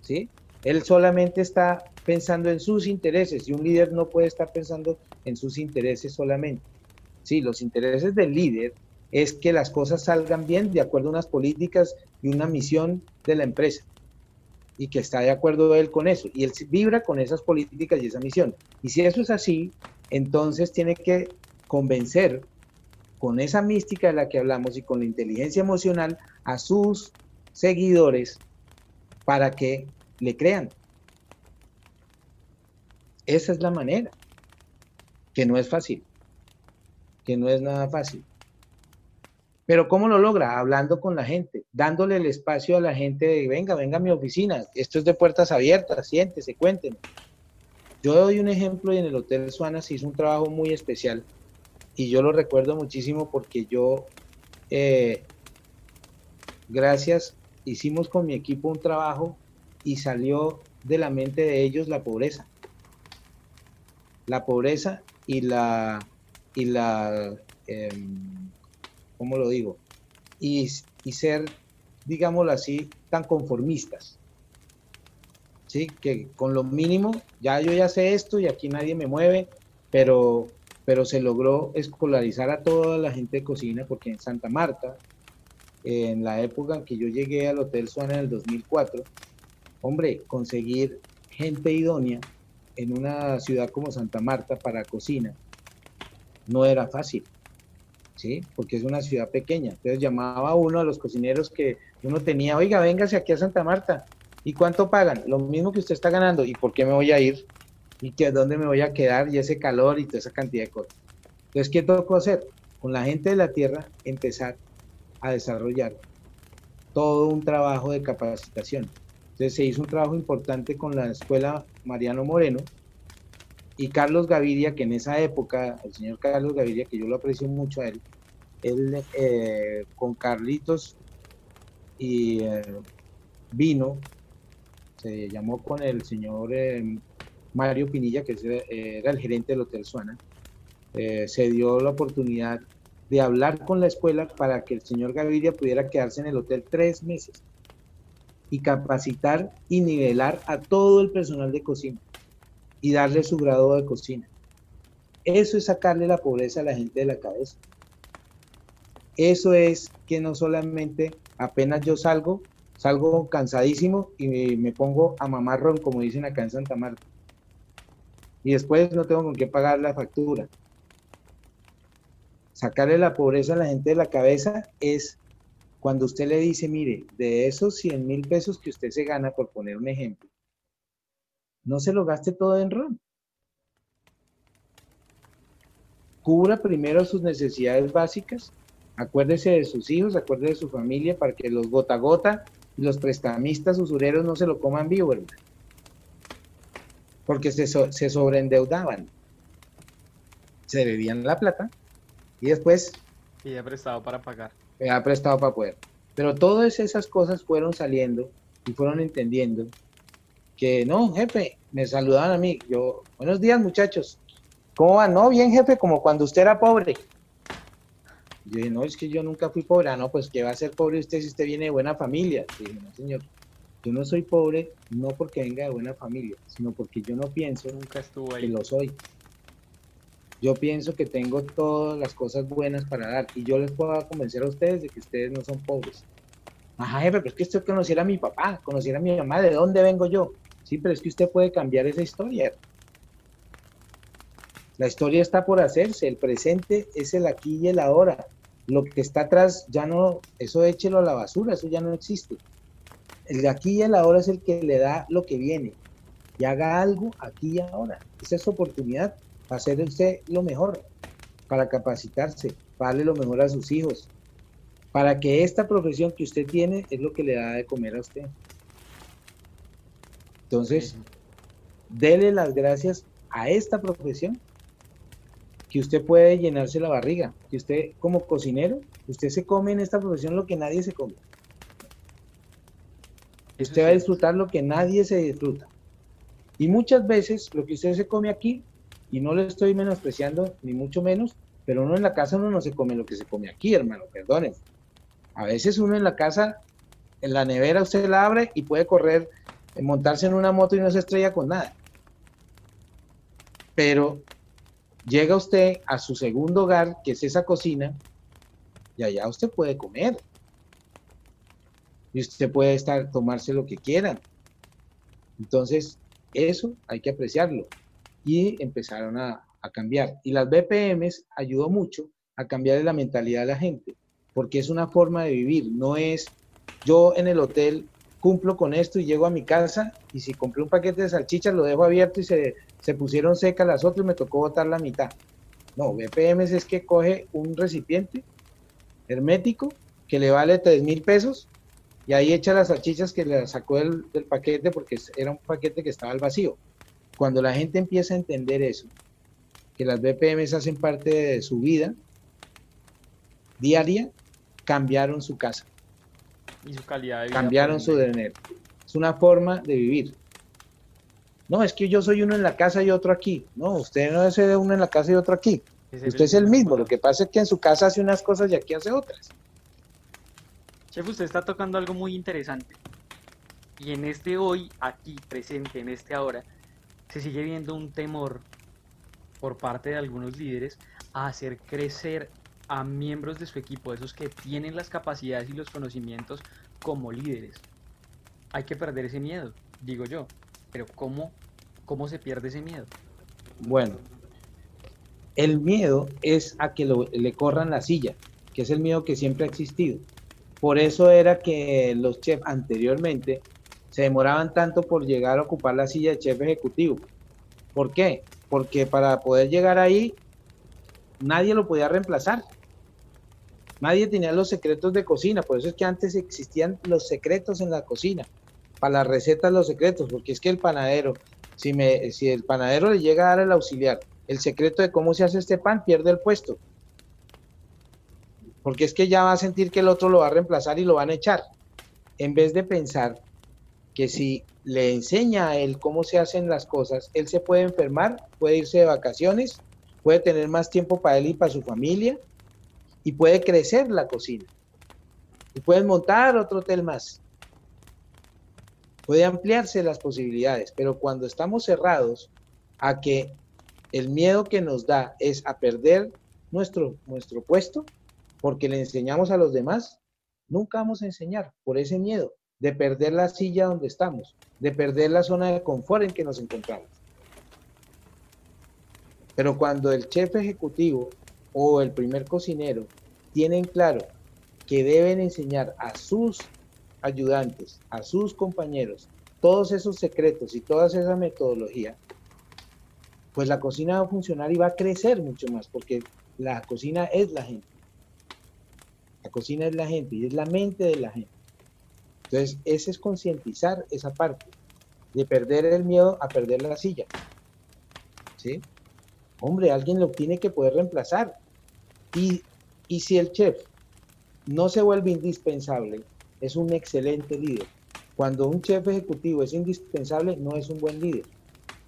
Speaker 2: ¿Sí? Él solamente está pensando en sus intereses y un líder no puede estar pensando en sus intereses solamente. Sí, los intereses del líder es que las cosas salgan bien de acuerdo a unas políticas y una misión de la empresa y que está de acuerdo él con eso, y él vibra con esas políticas y esa misión. Y si eso es así, entonces tiene que convencer con esa mística de la que hablamos y con la inteligencia emocional a sus seguidores para que le crean. Esa es la manera, que no es fácil, que no es nada fácil. Pero ¿cómo lo logra? Hablando con la gente, dándole el espacio a la gente de, venga, venga a mi oficina, esto es de puertas abiertas, siéntese, cuéntenme. Yo doy un ejemplo y en el Hotel Suana se hizo un trabajo muy especial y yo lo recuerdo muchísimo porque yo, eh, gracias, hicimos con mi equipo un trabajo y salió de la mente de ellos la pobreza. La pobreza y la, y la em, ¿cómo lo digo? Y, ser, digámoslo así, tan conformistas. ¿Sí? Que con lo mínimo, ya yo ya sé esto y aquí nadie me mueve, pero, pero se logró escolarizar a toda la gente de cocina, porque en Santa Marta, en la época en que yo llegué al Hotel Suana en el 2004, hombre, conseguir gente idónea en una ciudad como Santa Marta para cocina no era fácil. ¿sí? Porque es una ciudad pequeña. Entonces llamaba uno de los cocineros que uno tenía, oiga, véngase aquí a Santa Marta. ¿Y cuánto pagan? Lo mismo que usted está ganando. ¿Y por qué me voy a ir? ¿Y que, dónde me voy a quedar? Y ese calor y toda esa cantidad de cosas. Entonces, ¿qué tocó hacer? Con la gente de la tierra empezar a desarrollar todo un trabajo de capacitación. Entonces se hizo un trabajo importante con la escuela Mariano Moreno, y Carlos Gaviria, que en esa época, el señor Carlos Gaviria, que yo lo aprecio mucho a él, él eh, con Carlitos y eh, vino, se llamó con el señor eh, Mario Pinilla, que era el gerente del Hotel Suana, se dio la oportunidad de hablar con la escuela para que el señor Gaviria pudiera quedarse en el hotel tres meses y capacitar y nivelar a todo el personal de cocina y darle su grado de cocina. Eso es sacarle la pobreza a la gente de la cabeza. Eso es que no solamente apenas yo salgo, salgo cansadísimo y me pongo a mamar ron, como dicen acá en Santa Marta. Y después no tengo con qué pagar la factura. Sacarle la pobreza a la gente de la cabeza es cuando usted le dice, mire, de esos 100 mil pesos que usted se gana, por poner un ejemplo, no se lo gaste todo en ron. Cubra primero sus necesidades básicas, acuérdese de sus hijos, acuérdese de su familia para que los gota gota y los prestamistas usureros no se lo coman vivo, ¿verdad? Porque se, se sobreendeudaban, se bebían la plata y después...
Speaker 1: Y ha prestado para pagar.
Speaker 2: Ha prestado para poder. Pero todas esas cosas fueron saliendo y fueron entendiendo que no, jefe, me saludaban a mí. Yo, buenos días muchachos. ¿Cómo van? No, bien jefe, como cuando usted era pobre. Yo dije, no, es que yo nunca fui pobre. Ah, no, pues que va a ser pobre usted si usted viene de buena familia. Yo dije, no, señor, yo no soy pobre no porque venga de buena familia, sino porque yo no pienso
Speaker 1: nunca estuvo ahí.
Speaker 2: que lo soy. Yo pienso que tengo todas las cosas buenas para dar y yo les puedo convencer a ustedes de que ustedes no son pobres. Ajá, jefe, pero es que usted conociera a mi papá, conociera a mi mamá, ¿de dónde vengo yo? Sí, pero es que usted puede cambiar esa historia. La historia está por hacerse, el presente es el aquí y el ahora. Lo que está atrás ya no, eso échelo a la basura, eso ya no existe. El de aquí y el ahora es el que le da lo que viene. Y haga algo aquí y ahora. Esa es su oportunidad para hacer usted lo mejor, para capacitarse, para darle lo mejor a sus hijos, para que esta profesión que usted tiene es lo que le da de comer a usted. Entonces, dele las gracias a esta profesión que usted puede llenarse la barriga, que usted como cocinero, usted se come en esta profesión lo que nadie se come. Usted va a disfrutar lo que nadie se disfruta. Y muchas veces lo que usted se come aquí, y no le estoy menospreciando ni mucho menos, pero uno en la casa uno no se come lo que se come aquí, hermano, perdonen. A veces uno en la casa, en la nevera usted la abre y puede correr, montarse en una moto y no se estrella con nada. Pero llega usted a su segundo hogar, que es esa cocina, y allá usted puede comer. Y usted puede estar, tomarse lo que quiera. Entonces, eso hay que apreciarlo. Y empezaron a, cambiar. Y las BPMs ayudó mucho a cambiar la mentalidad de la gente, porque es una forma de vivir, no es yo en el hotel cumplo con esto y llego a mi casa y si compré un paquete de salchichas lo dejo abierto y se, se pusieron secas las otras y me tocó botar la mitad. No, BPMs es que coge un recipiente hermético que le vale 3 mil pesos y ahí echa las salchichas que le sacó del, del paquete porque era un paquete que estaba al vacío. Cuando la gente empieza a entender eso, que las BPMs hacen parte de su vida diaria, cambiaron su casa.
Speaker 1: Y su calidad de vida.
Speaker 2: Cambiaron su dinero. Es una forma de vivir. No, es que yo soy uno en la casa y otro aquí. No, usted no es uno en la casa y otro aquí. Usted es el mismo. Lo que pasa es que en su casa hace unas cosas y aquí hace otras.
Speaker 1: Chef, usted está tocando algo muy interesante. Y en este hoy, aquí, presente, en este ahora, se sigue viendo un temor por parte de algunos líderes a hacer crecer a miembros de su equipo, esos que tienen las capacidades y los conocimientos como líderes. Hay que perder ese miedo, digo yo. Pero ¿cómo, cómo se pierde ese miedo?
Speaker 2: Bueno, el miedo es a que lo, le corran la silla, que es el miedo que siempre ha existido. Por eso era que los chefs anteriormente se demoraban tanto por llegar a ocupar la silla de chef ejecutivo. ¿Por qué? Porque para poder llegar ahí, nadie lo podía reemplazar. Nadie tenía los secretos de cocina, por eso es que antes existían los secretos en la cocina, para las recetas los secretos, porque es que el panadero, si, me, si el panadero le llega a dar el auxiliar el secreto de cómo se hace este pan, pierde el puesto. Porque es que ya va a sentir que el otro lo va a reemplazar y lo van a echar. En vez de pensar que si le enseña a él cómo se hacen las cosas, él se puede enfermar, puede irse de vacaciones, puede tener más tiempo para él y para su familia y puede crecer la cocina. Y pueden montar otro hotel más. Puede ampliarse las posibilidades, pero cuando estamos cerrados a que el miedo que nos da es a perder nuestro, nuestro puesto porque le enseñamos a los demás, nunca vamos a enseñar por ese miedo de perder la silla donde estamos, de perder la zona de confort en que nos encontramos. Pero cuando el chef ejecutivo o el primer cocinero tienen claro que deben enseñar a sus ayudantes, a sus compañeros, todos esos secretos y toda esa metodología, pues la cocina va a funcionar y va a crecer mucho más, porque la cocina es la gente. La cocina es la gente y es la mente de la gente. Entonces, ese es concientizar esa parte, de perder el miedo a perder la silla. ¿Sí? Hombre, alguien lo tiene que poder reemplazar. Y, si el chef no se vuelve indispensable, es un excelente líder. Cuando un chef ejecutivo es indispensable, no es un buen líder,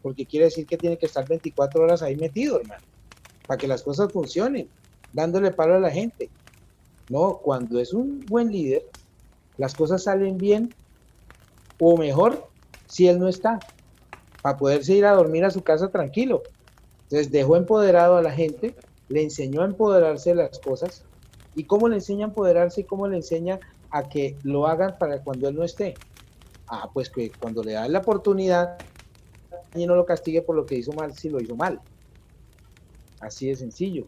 Speaker 2: porque quiere decir que tiene que estar 24 horas ahí metido, hermano, para que las cosas funcionen, dándole palo a la gente. No, cuando es un buen líder, las cosas salen bien o mejor si él no está, para poderse ir a dormir a su casa tranquilo. Entonces dejó empoderado a la gente, le enseñó a empoderarse de las cosas. ¿Y cómo le enseña a empoderarse y cómo le enseña a que lo hagan para cuando él no esté? Ah, pues que cuando le da la oportunidad, y no lo castigue por lo que hizo mal, si lo hizo mal. Así de sencillo.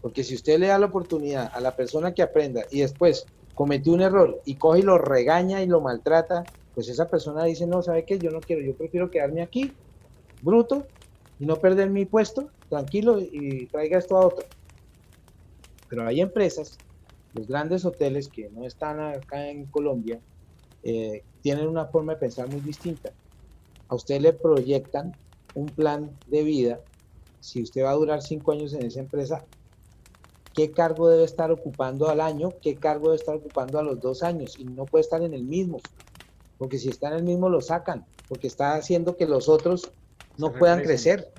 Speaker 2: Porque si usted le da la oportunidad a la persona que aprenda y después cometió un error y coge y lo regaña y lo maltrata, pues esa persona dice, no, ¿sabe qué? Yo no quiero, yo prefiero quedarme aquí, bruto, y no perder mi puesto, tranquilo, y traiga esto a otro. Pero hay empresas, los grandes hoteles que no están acá en Colombia, eh, tienen una forma de pensar muy distinta. A usted le proyectan un plan de vida. Si usted va a durar cinco años en esa empresa, qué cargo debe estar ocupando al año, qué cargo debe estar ocupando a los dos años y no puede estar en el mismo, porque si está en el mismo lo sacan, porque está haciendo que los otros no puedan crecer.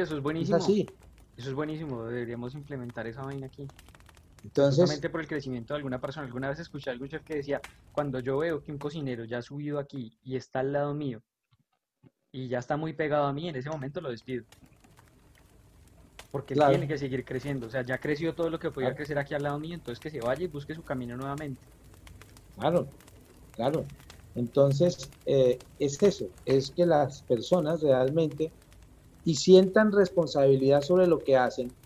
Speaker 1: Eso es buenísimo. Eso es buenísimo, deberíamos implementar esa vaina aquí.
Speaker 2: Entonces,
Speaker 1: Justamente por el crecimiento de alguna persona. Alguna vez escuché a algún chef que decía, cuando yo veo que un cocinero ya ha subido aquí y está al lado mío y ya está muy pegado a mí, en ese momento lo despido porque tiene que seguir creciendo. O sea, ya creció todo lo que podía crecer aquí al lado mío, entonces que se vaya y busque su camino nuevamente.
Speaker 2: Claro, claro. Entonces, eh, es eso, es que las personas realmente y sientan responsabilidad sobre lo que hacen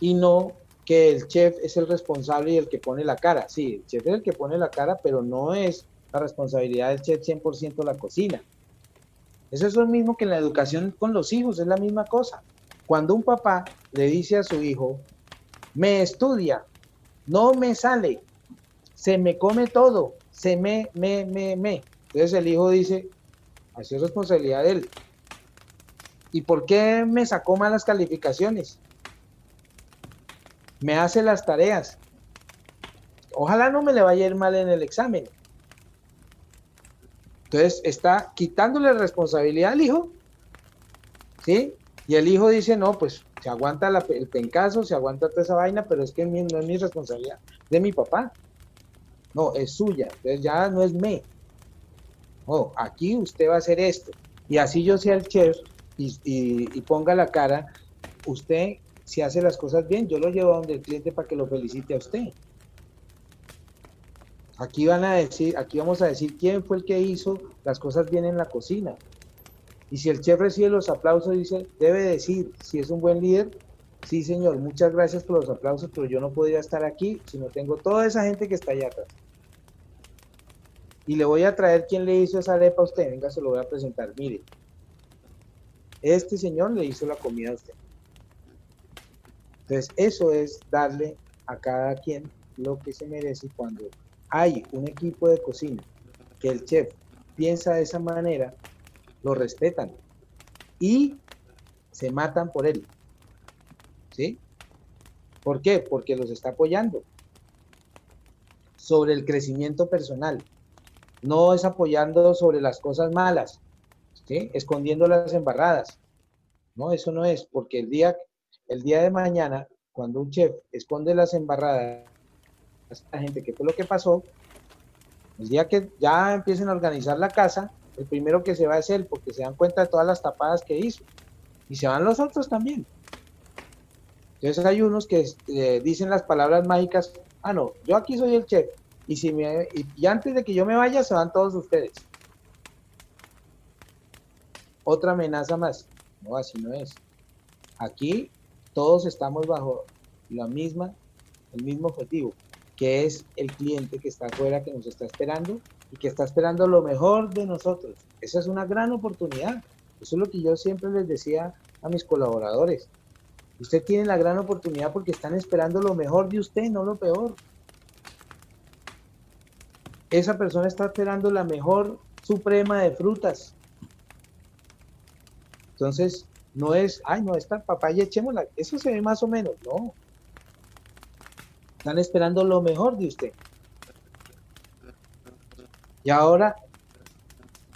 Speaker 2: y no que el chef es el responsable y el que pone la cara. Sí, el chef es el que pone la cara, pero no es la responsabilidad del chef 100% la cocina. Eso es lo mismo que en la educación con los hijos, es la misma cosa. Cuando un papá le dice a su hijo, me estudia, no me sale, se me come todo, se me, me, me, me. Entonces el hijo dice, así es responsabilidad de él. ¿Y por qué me sacó malas calificaciones? Me hace las tareas. Ojalá no me le vaya a ir mal en el examen. Entonces está quitándole responsabilidad al hijo, ¿sí? Y el hijo dice, no, pues se aguanta el pencazo, se aguanta toda esa vaina, pero es que no es mi responsabilidad, de mi papá. No, es suya, entonces ya no es me. No, aquí usted va a hacer esto. Y así yo sea el chef y, ponga la cara, usted si hace las cosas bien, yo lo llevo a donde el cliente para que lo felicite a usted. Aquí van a decir, aquí vamos a decir quién fue el que hizo las cosas bien en la cocina. Y si el chef recibe los aplausos, dice, debe decir, si es un buen líder, sí señor, muchas gracias por los aplausos, pero yo no podría estar aquí si no tengo toda esa gente que está allá atrás. Y le voy a traer quién le hizo esa arepa a usted, venga, se lo voy a presentar, mire. Este señor le hizo la comida a usted. Entonces, eso es darle a cada quien lo que se merece cuando hay un equipo de cocina que el chef piensa de esa manera, lo respetan y se matan por él. ¿Sí? ¿Por qué? Porque los está apoyando sobre el crecimiento personal. No es apoyando sobre las cosas malas, ¿sí? escondiendo las embarradas. No, eso no es, porque el día, el día de mañana, cuando un chef esconde las embarradas, la gente, ¿qué fue lo que pasó? El día que ya empiecen a organizar la casa, el primero que se va es él, porque se dan cuenta de todas las tapadas que hizo. Y se van los otros también. Entonces hay unos que eh, dicen las palabras mágicas, ah, no, yo aquí soy el chef. Y, si me, y, antes de que yo me vaya, se van todos ustedes. Otra amenaza más. No, así no es. Aquí todos estamos bajo la misma, el mismo objetivo, que es el cliente que está afuera, que nos está esperando y que está esperando lo mejor de nosotros. Esa es una gran oportunidad. Eso es lo que yo siempre les decía a mis colaboradores. Usted tiene la gran oportunidad porque están esperando lo mejor de usted, no lo peor. Esa persona está esperando la mejor suprema de frutas. Entonces, no es, ay, no, esta papaya echémosla. Eso se ve más o menos, no. Están esperando lo mejor de usted. Y ahora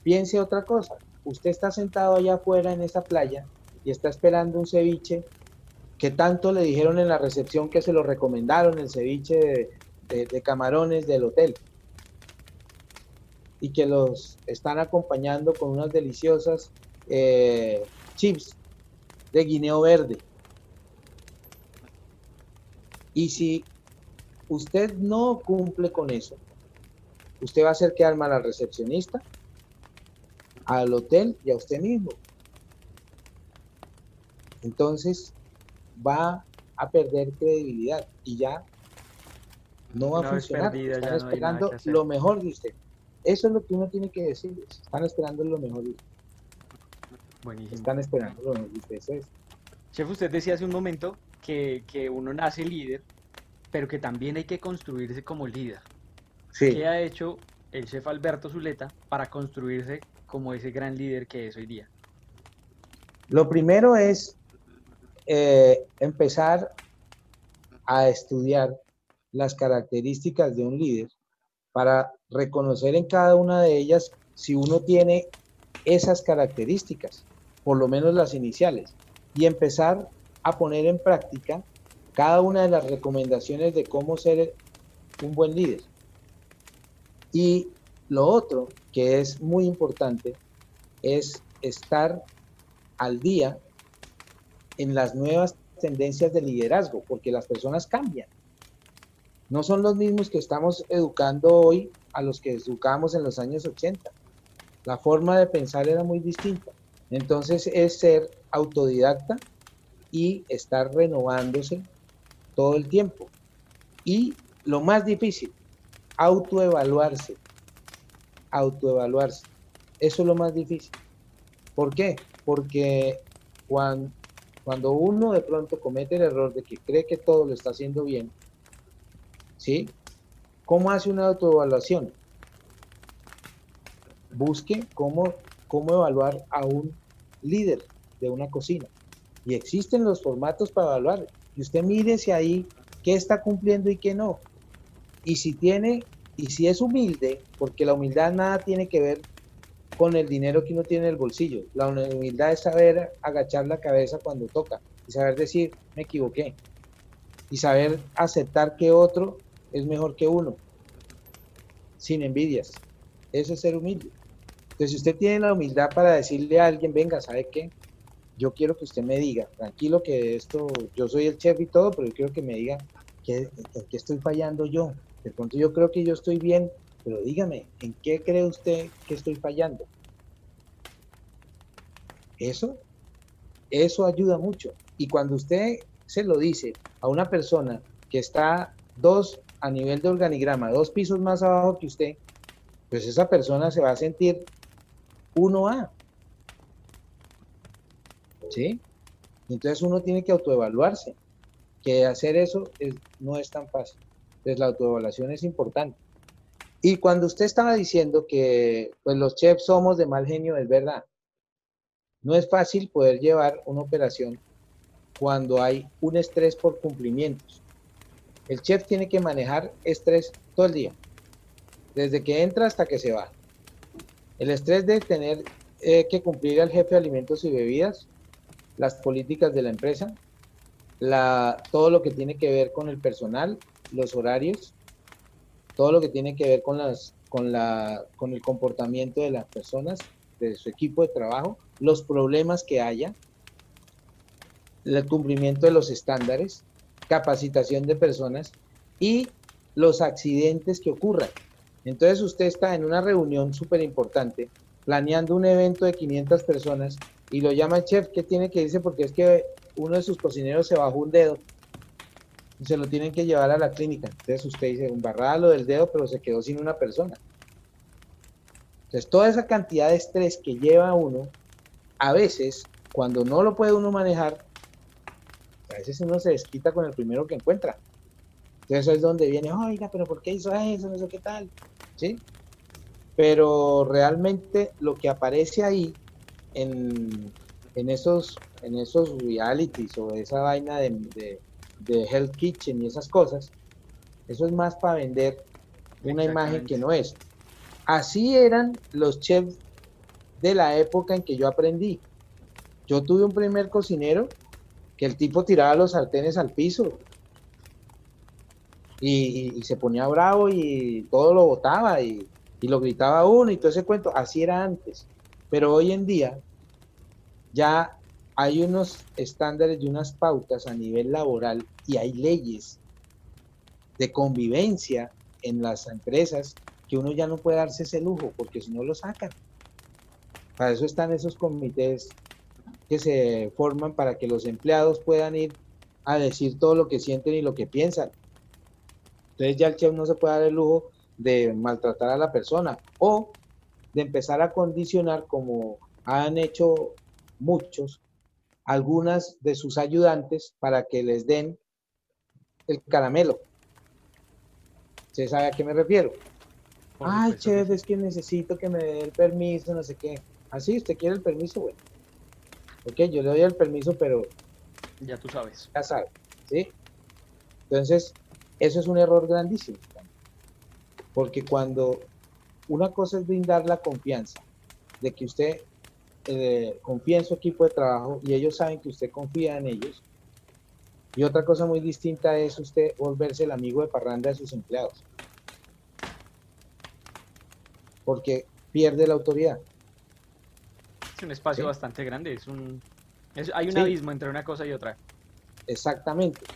Speaker 2: piense otra cosa. Usted está sentado allá afuera en esa playa y está esperando un ceviche que tanto le dijeron en la recepción que se lo recomendaron, el ceviche de, camarones del hotel. Y que los están acompañando con unas deliciosas eh, chips de guineo verde. Y si usted no cumple con eso, usted va a hacer quedar mal al recepcionista, al hotel y a usted mismo. Entonces va a perder credibilidad y ya no va a funcionar. Están esperando lo mejor de usted. Eso es lo que uno tiene que decir. Están esperando lo mejor de usted. Buenísimo. Están esperando lo mejor de usted.
Speaker 1: Chef, usted decía hace un momento que, que, uno nace líder, pero que también hay que construirse como líder. Sí. ¿Qué ha hecho el chef Alberto Zuleta para construirse como ese gran líder que es hoy día?
Speaker 2: Lo primero es eh, empezar a estudiar las características de un líder para reconocer en cada una de ellas si uno tiene esas características, por lo menos las iniciales, y empezar a poner en práctica cada una de las recomendaciones de cómo ser un buen líder. Y lo otro que es muy importante es estar al día en las nuevas tendencias de liderazgo, porque las personas cambian. No son los mismos que estamos educando hoy a los que educamos en los años 80. La forma de pensar era muy distinta. Entonces es ser autodidacta y estar renovándose todo el tiempo. Y lo más difícil, autoevaluarse. Autoevaluarse. Eso es lo más difícil. ¿Por qué? Porque cuando, cuando uno de pronto comete el error de que cree que todo lo está haciendo bien, ¿sí? ¿Cómo hace una autoevaluación? Busque cómo, cómo evaluar a un líder de una cocina. Y existen los formatos para evaluar. Y usted mírese ahí qué está cumpliendo y qué no. Y si tiene, y si es humilde, porque la humildad nada tiene que ver con el dinero que uno tiene en el bolsillo. La humildad es saber agachar la cabeza cuando toca y saber decir, me equivoqué. Y saber aceptar que otro es mejor que uno, sin envidias. Eso es ser humilde. Entonces, si usted tiene la humildad para decirle a alguien, venga, ¿sabe qué? Yo quiero que usted me diga, tranquilo que esto, yo soy el chef y todo, pero yo quiero que me diga que, en qué estoy fallando yo. De pronto yo creo que yo estoy bien, pero dígame, ¿en qué cree usted que estoy fallando? Eso, eso ayuda mucho. Y cuando usted se lo dice a una persona que está dos a nivel de organigrama, dos pisos más abajo que usted, pues esa persona se va a sentir 1A. ¿Sí? Entonces uno tiene que autoevaluarse, que hacer eso no es tan fácil. Entonces la autoevaluación es importante. Y cuando usted estaba diciendo que pues, los chefs somos de mal genio, es verdad. No es fácil poder llevar una operación cuando hay un estrés por cumplimientos. El chef tiene que manejar estrés todo el día, desde que entra hasta que se va. El estrés de tener eh, que cumplir al jefe de alimentos y bebidas, las políticas de la empresa, todo lo que tiene que ver con el personal, los horarios, todo lo que tiene que ver con, las, con, la, con el comportamiento de las personas, de su equipo de trabajo, los problemas que haya, el cumplimiento de los estándares, capacitación de personas y los accidentes que ocurran. Entonces usted está en una reunión súper importante, planeando un evento de 500 personas y lo llama el chef, ¿qué tiene que irse? Porque es que uno de sus cocineros se bajó un dedo se lo tienen que llevar a la clínica. Entonces usted dice, un lo del dedo, pero se quedó sin una persona. Entonces toda esa cantidad de estrés que lleva uno, a veces, cuando no lo puede uno manejar, a veces uno se desquita con el primero que encuentra. Entonces es donde viene, oiga, pero ¿por qué hizo eso? No sé qué tal. ¿Sí? Pero realmente lo que aparece ahí en, en esos, en esos realities o esa vaina de de Health Kitchen y esas cosas, eso es más para vender una imagen que no es. Así eran los chefs de la época en que yo aprendí. Yo tuve un primer cocinero que el tipo tiraba los sartenes al piso y, se ponía bravo y todo lo botaba y, y lo gritaba uno y todo ese cuento. Así era antes. Pero hoy en día ya hay unos estándares y unas pautas a nivel laboral y hay leyes de convivencia en las empresas que uno ya no puede darse ese lujo porque si no lo sacan. Para eso están esos comités que se forman para que los empleados puedan ir a decir todo lo que sienten y lo que piensan. Entonces ya el chef no se puede dar el lujo de maltratar a la persona o de empezar a condicionar como han hecho muchos algunas de sus ayudantes para que les den el caramelo. ¿Se sabe a qué me refiero? Ay, chef, es que necesito que me dé el permiso, no sé qué. Así, ah, ¿usted quiere el permiso? Bueno. Ok, yo le doy el permiso, pero...
Speaker 1: Ya tú sabes.
Speaker 2: Ya sabes, ¿sí? Entonces, eso es un error grandísimo. Porque cuando una cosa es brindar la confianza de que usted eh, confía en su equipo de trabajo y ellos saben que usted confía en ellos. Y otra cosa muy distinta es usted volverse el amigo de parranda de sus empleados. Porque pierde la autoridad.
Speaker 1: Es un espacio bastante grande, es un, hay un abismo entre una cosa y otra.
Speaker 2: Exactamente.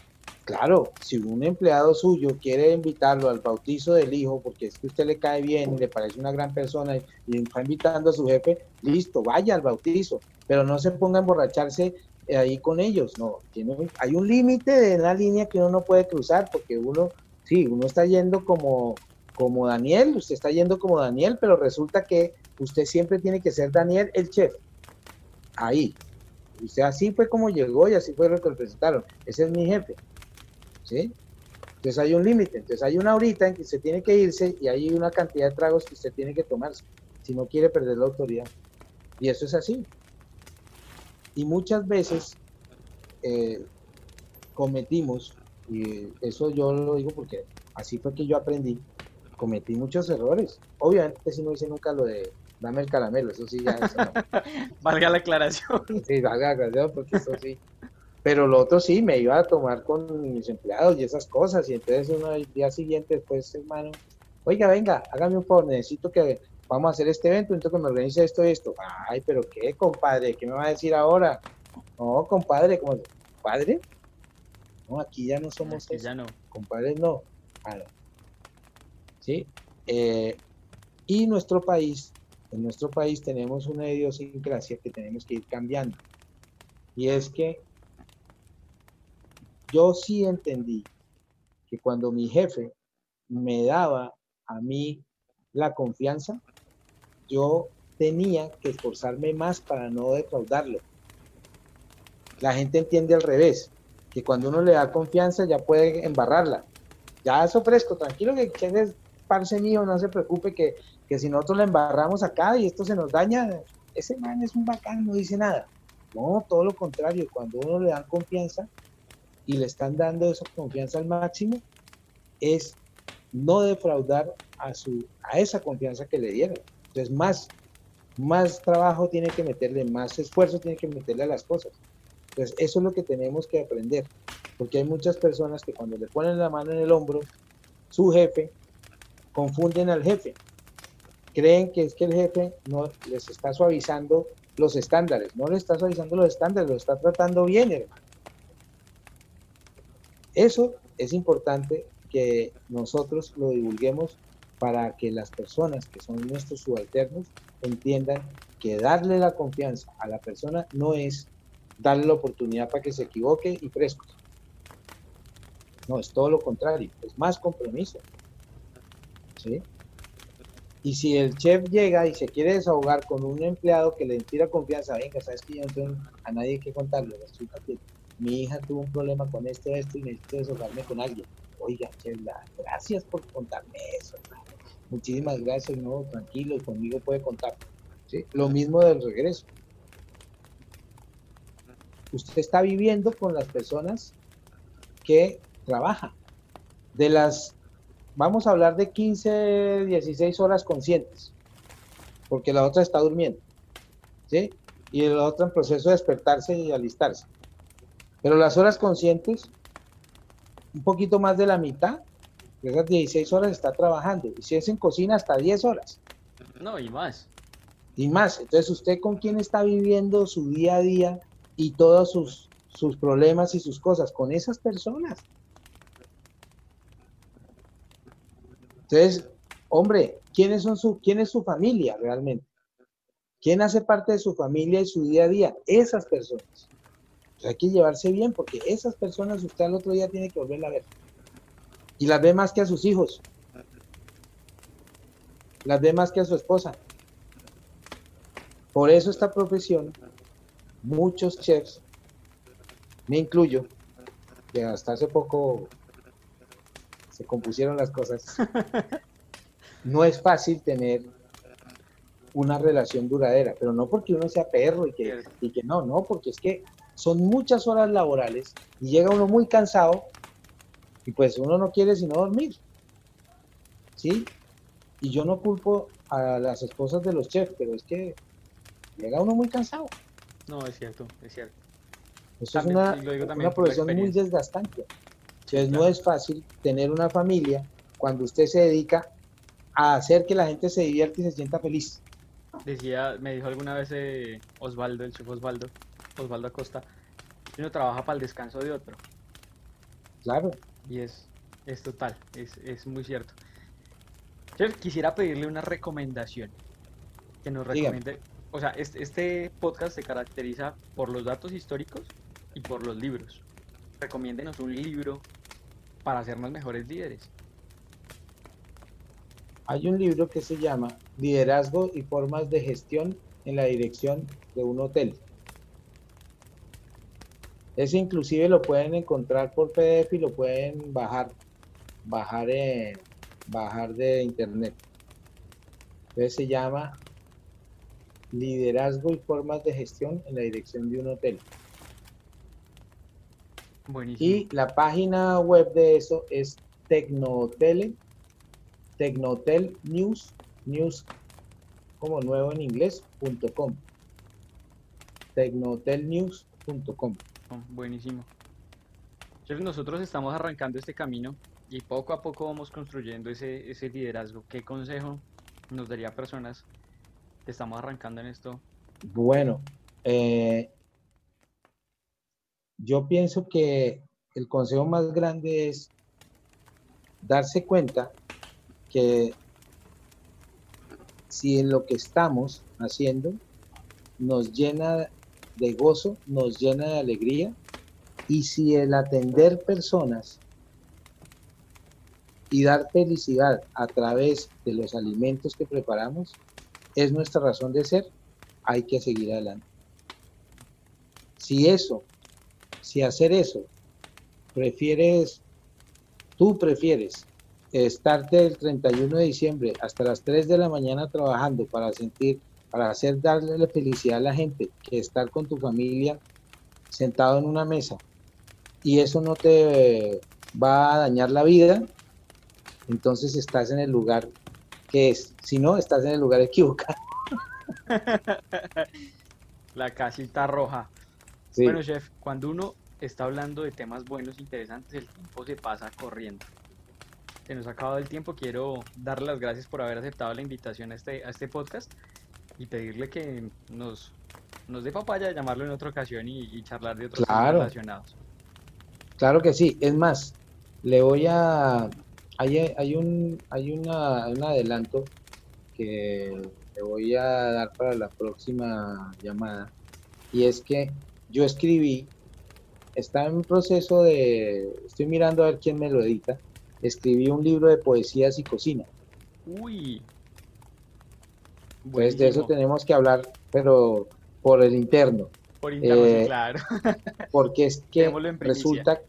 Speaker 2: Claro, si un empleado suyo quiere invitarlo al bautizo del hijo porque es que usted le cae bien y le parece una gran persona y, está invitando a su jefe, listo, vaya al bautizo, pero no se ponga a emborracharse ahí con ellos, no, tiene, hay un límite de la línea que uno no puede cruzar porque uno, sí, uno está yendo como, como Daniel, usted está yendo como Daniel, pero resulta que usted siempre tiene que ser Daniel el chef, ahí, usted así fue como llegó y así fue lo que presentaron, ese es mi jefe ¿sí? Entonces hay un límite, entonces hay una horita en que se tiene que irse y hay una cantidad de tragos que usted tiene que tomarse si no quiere perder la autoridad. Y eso es así. Y muchas veces eh, cometimos, y eso yo lo digo porque así fue que yo aprendí, cometí muchos errores. Obviamente si no hice nunca lo de dame el caramelo, eso sí ya...
Speaker 1: valga la aclaración.
Speaker 2: Sí, valga la aclaración porque eso sí. Pero lo otro sí, me iba a tomar con mis empleados y esas cosas. Y entonces uno el día siguiente, después, hermano, oiga, venga, hágame un favor, necesito que vamos a hacer este evento, necesito que me organice esto y esto. Ay, pero qué, compadre, ¿qué me va a decir ahora? No, compadre, ¿cómo? ¿Compadre? No, aquí ya no somos
Speaker 1: aquí ya no.
Speaker 2: Compadres no. Claro. ¿Sí? Eh, y nuestro país, en nuestro país tenemos una idiosincrasia que tenemos que ir cambiando. Y es que yo sí entendí que cuando mi jefe me daba a mí la confianza, yo tenía que esforzarme más para no defraudarlo. La gente entiende al revés, que cuando uno le da confianza ya puede embarrarla. Ya eso fresco, tranquilo que es parce mío, no se preocupe que, que si nosotros le embarramos acá y esto se nos daña, ese man es un bacán, no dice nada. No, todo lo contrario, cuando uno le da confianza, y le están dando esa confianza al máximo, es no defraudar a, su, a esa confianza que le dieron. Entonces, más, más trabajo tiene que meterle, más esfuerzo tiene que meterle a las cosas. Entonces, eso es lo que tenemos que aprender, porque hay muchas personas que cuando le ponen la mano en el hombro, su jefe, confunden al jefe. Creen que es que el jefe no les está suavizando los estándares, no le está suavizando los estándares, lo está tratando bien, hermano. Eso es importante que nosotros lo divulguemos para que las personas que son nuestros subalternos entiendan que darle la confianza a la persona no es darle la oportunidad para que se equivoque y fresco. No, es todo lo contrario, es más compromiso. ¿Sí? Y si el chef llega y se quiere desahogar con un empleado que le tira confianza, venga, sabes que yo no tengo a nadie que contarle, estoy mi hija tuvo un problema con esto, esto y necesito desahogarme con alguien. Oiga, Chela, gracias por contarme eso. Muchísimas gracias, no, tranquilo, conmigo puede contar. ¿sí? Lo mismo del regreso. Usted está viviendo con las personas que trabaja. De las vamos a hablar de 15, 16 horas conscientes, porque la otra está durmiendo, ¿sí? Y la otra en proceso de despertarse y alistarse. Pero las horas conscientes, un poquito más de la mitad, de esas 16 horas está trabajando. Y si es en cocina, hasta 10 horas.
Speaker 1: No, y más.
Speaker 2: Y más. Entonces, ¿usted con quién está viviendo su día a día y todos sus, sus problemas y sus cosas? Con esas personas. Entonces, hombre, ¿quiénes son su, ¿quién es su familia realmente? ¿Quién hace parte de su familia y su día a día? Esas personas. Hay que llevarse bien porque esas personas usted al otro día tiene que volverla a ver. Y las ve más que a sus hijos. Las ve más que a su esposa. Por eso esta profesión, muchos chefs, me incluyo, que hasta hace poco se compusieron las cosas, no es fácil tener una relación duradera, pero no porque uno sea perro y que, y que no, no, porque es que son muchas horas laborales y llega uno muy cansado y pues uno no quiere sino dormir. ¿Sí? Y yo no culpo a las esposas de los chefs, pero es que llega uno muy cansado.
Speaker 1: No, es cierto, es cierto.
Speaker 2: Eso es una, una profesión muy desgastante. Entonces no es fácil tener una familia cuando usted se dedica a hacer que la gente se divierta y se sienta feliz.
Speaker 1: Decía, me dijo alguna vez eh, Osvaldo, el chef Osvaldo, Osvaldo Acosta, uno trabaja para el descanso de otro.
Speaker 2: Claro.
Speaker 1: Y es, es total, es, es muy cierto. Yo quisiera pedirle una recomendación. Que nos recomiende. O sea, este, este podcast se caracteriza por los datos históricos y por los libros. Recomiéndenos un libro para hacernos mejores líderes.
Speaker 2: Hay un libro que se llama Liderazgo y formas de gestión en la dirección de un hotel. Ese inclusive lo pueden encontrar por PDF y lo pueden bajar, bajar, bajar de internet. Entonces se llama Liderazgo y formas de gestión en la dirección de un hotel. Y la página web de eso es Tecnohotel, Tecnohotel News, News como nuevo en inglés, punto com. Tecnohotelnews.com.
Speaker 1: Buenísimo. nosotros estamos arrancando este camino y poco a poco vamos construyendo ese, ese liderazgo. ¿Qué consejo nos daría personas que estamos arrancando en esto?
Speaker 2: Bueno, eh, yo pienso que el consejo más grande es darse cuenta que si en lo que estamos haciendo nos llena de gozo, nos llena de alegría, y si el atender personas y dar felicidad a través de los alimentos que preparamos es nuestra razón de ser, hay que seguir adelante. Si eso si hacer eso prefieres, tú prefieres estarte el 31 de diciembre hasta las 3 de la mañana trabajando para sentir, para hacer darle la felicidad a la gente, que estar con tu familia sentado en una mesa y eso no te va a dañar la vida, entonces estás en el lugar que es. Si no, estás en el lugar equivocado.
Speaker 1: La casita roja. Bueno, chef, cuando uno está hablando de temas buenos, interesantes, el tiempo se pasa corriendo. Se nos ha acabado el tiempo. Quiero darle las gracias por haber aceptado la invitación a este, a este podcast y pedirle que nos, nos dé papaya, llamarlo en otra ocasión y, charlar de otros temas relacionados.
Speaker 2: Claro que sí. Es más, le voy a. Hay, hay, un, hay una, un adelanto que le voy a dar para la próxima llamada. Y es que yo escribí, está en proceso de, estoy mirando a ver quién me lo edita, escribí un libro de poesías y cocina.
Speaker 1: Uy.
Speaker 2: Pues de eso tenemos que hablar, pero por el interno.
Speaker 1: Por interno, sí, eh, claro.
Speaker 2: porque es que resulta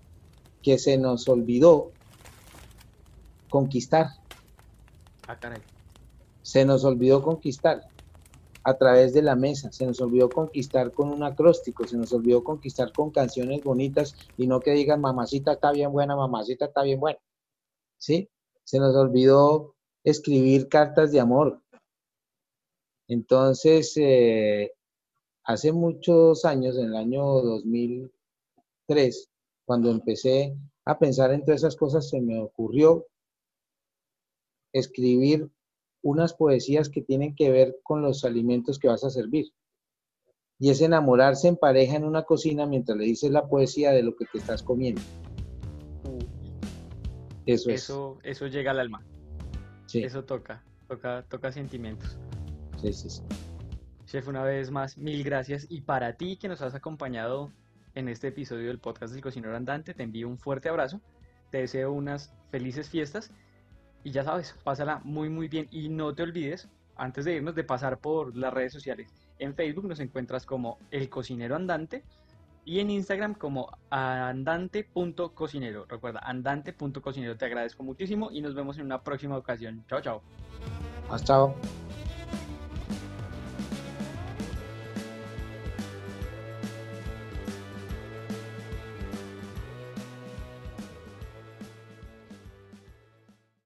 Speaker 2: que se nos olvidó conquistar.
Speaker 1: Ah, caray.
Speaker 2: Se nos olvidó conquistar a través de la mesa. Se nos olvidó conquistar con un acróstico, se nos olvidó conquistar con canciones bonitas y no que digan mamacita está bien buena, mamacita está bien buena. ¿Sí? se nos olvidó escribir cartas de amor. Entonces, eh, hace muchos años, en el año 2003, cuando empecé a pensar en todas esas cosas, se me ocurrió escribir unas poesías que tienen que ver con los alimentos que vas a servir. Y es enamorarse en pareja en una cocina mientras le dices la poesía de lo que te estás comiendo.
Speaker 1: Eso, eso, eso llega al alma. Eso toca, toca, toca sentimientos.
Speaker 2: Sí, sí, sí.
Speaker 1: Chef, una vez más, mil gracias. Y para ti que nos has acompañado en este episodio del podcast del cocinero andante, te envío un fuerte abrazo. Te deseo unas felices fiestas. Y ya sabes, pásala muy, muy bien. Y no te olvides, antes de irnos, de pasar por las redes sociales. En Facebook nos encuentras como El Cocinero Andante y en Instagram como andante.cocinero. Recuerda, andante.cocinero. Te agradezco muchísimo y nos vemos en una próxima ocasión. Chao, chao.
Speaker 2: Hasta chao.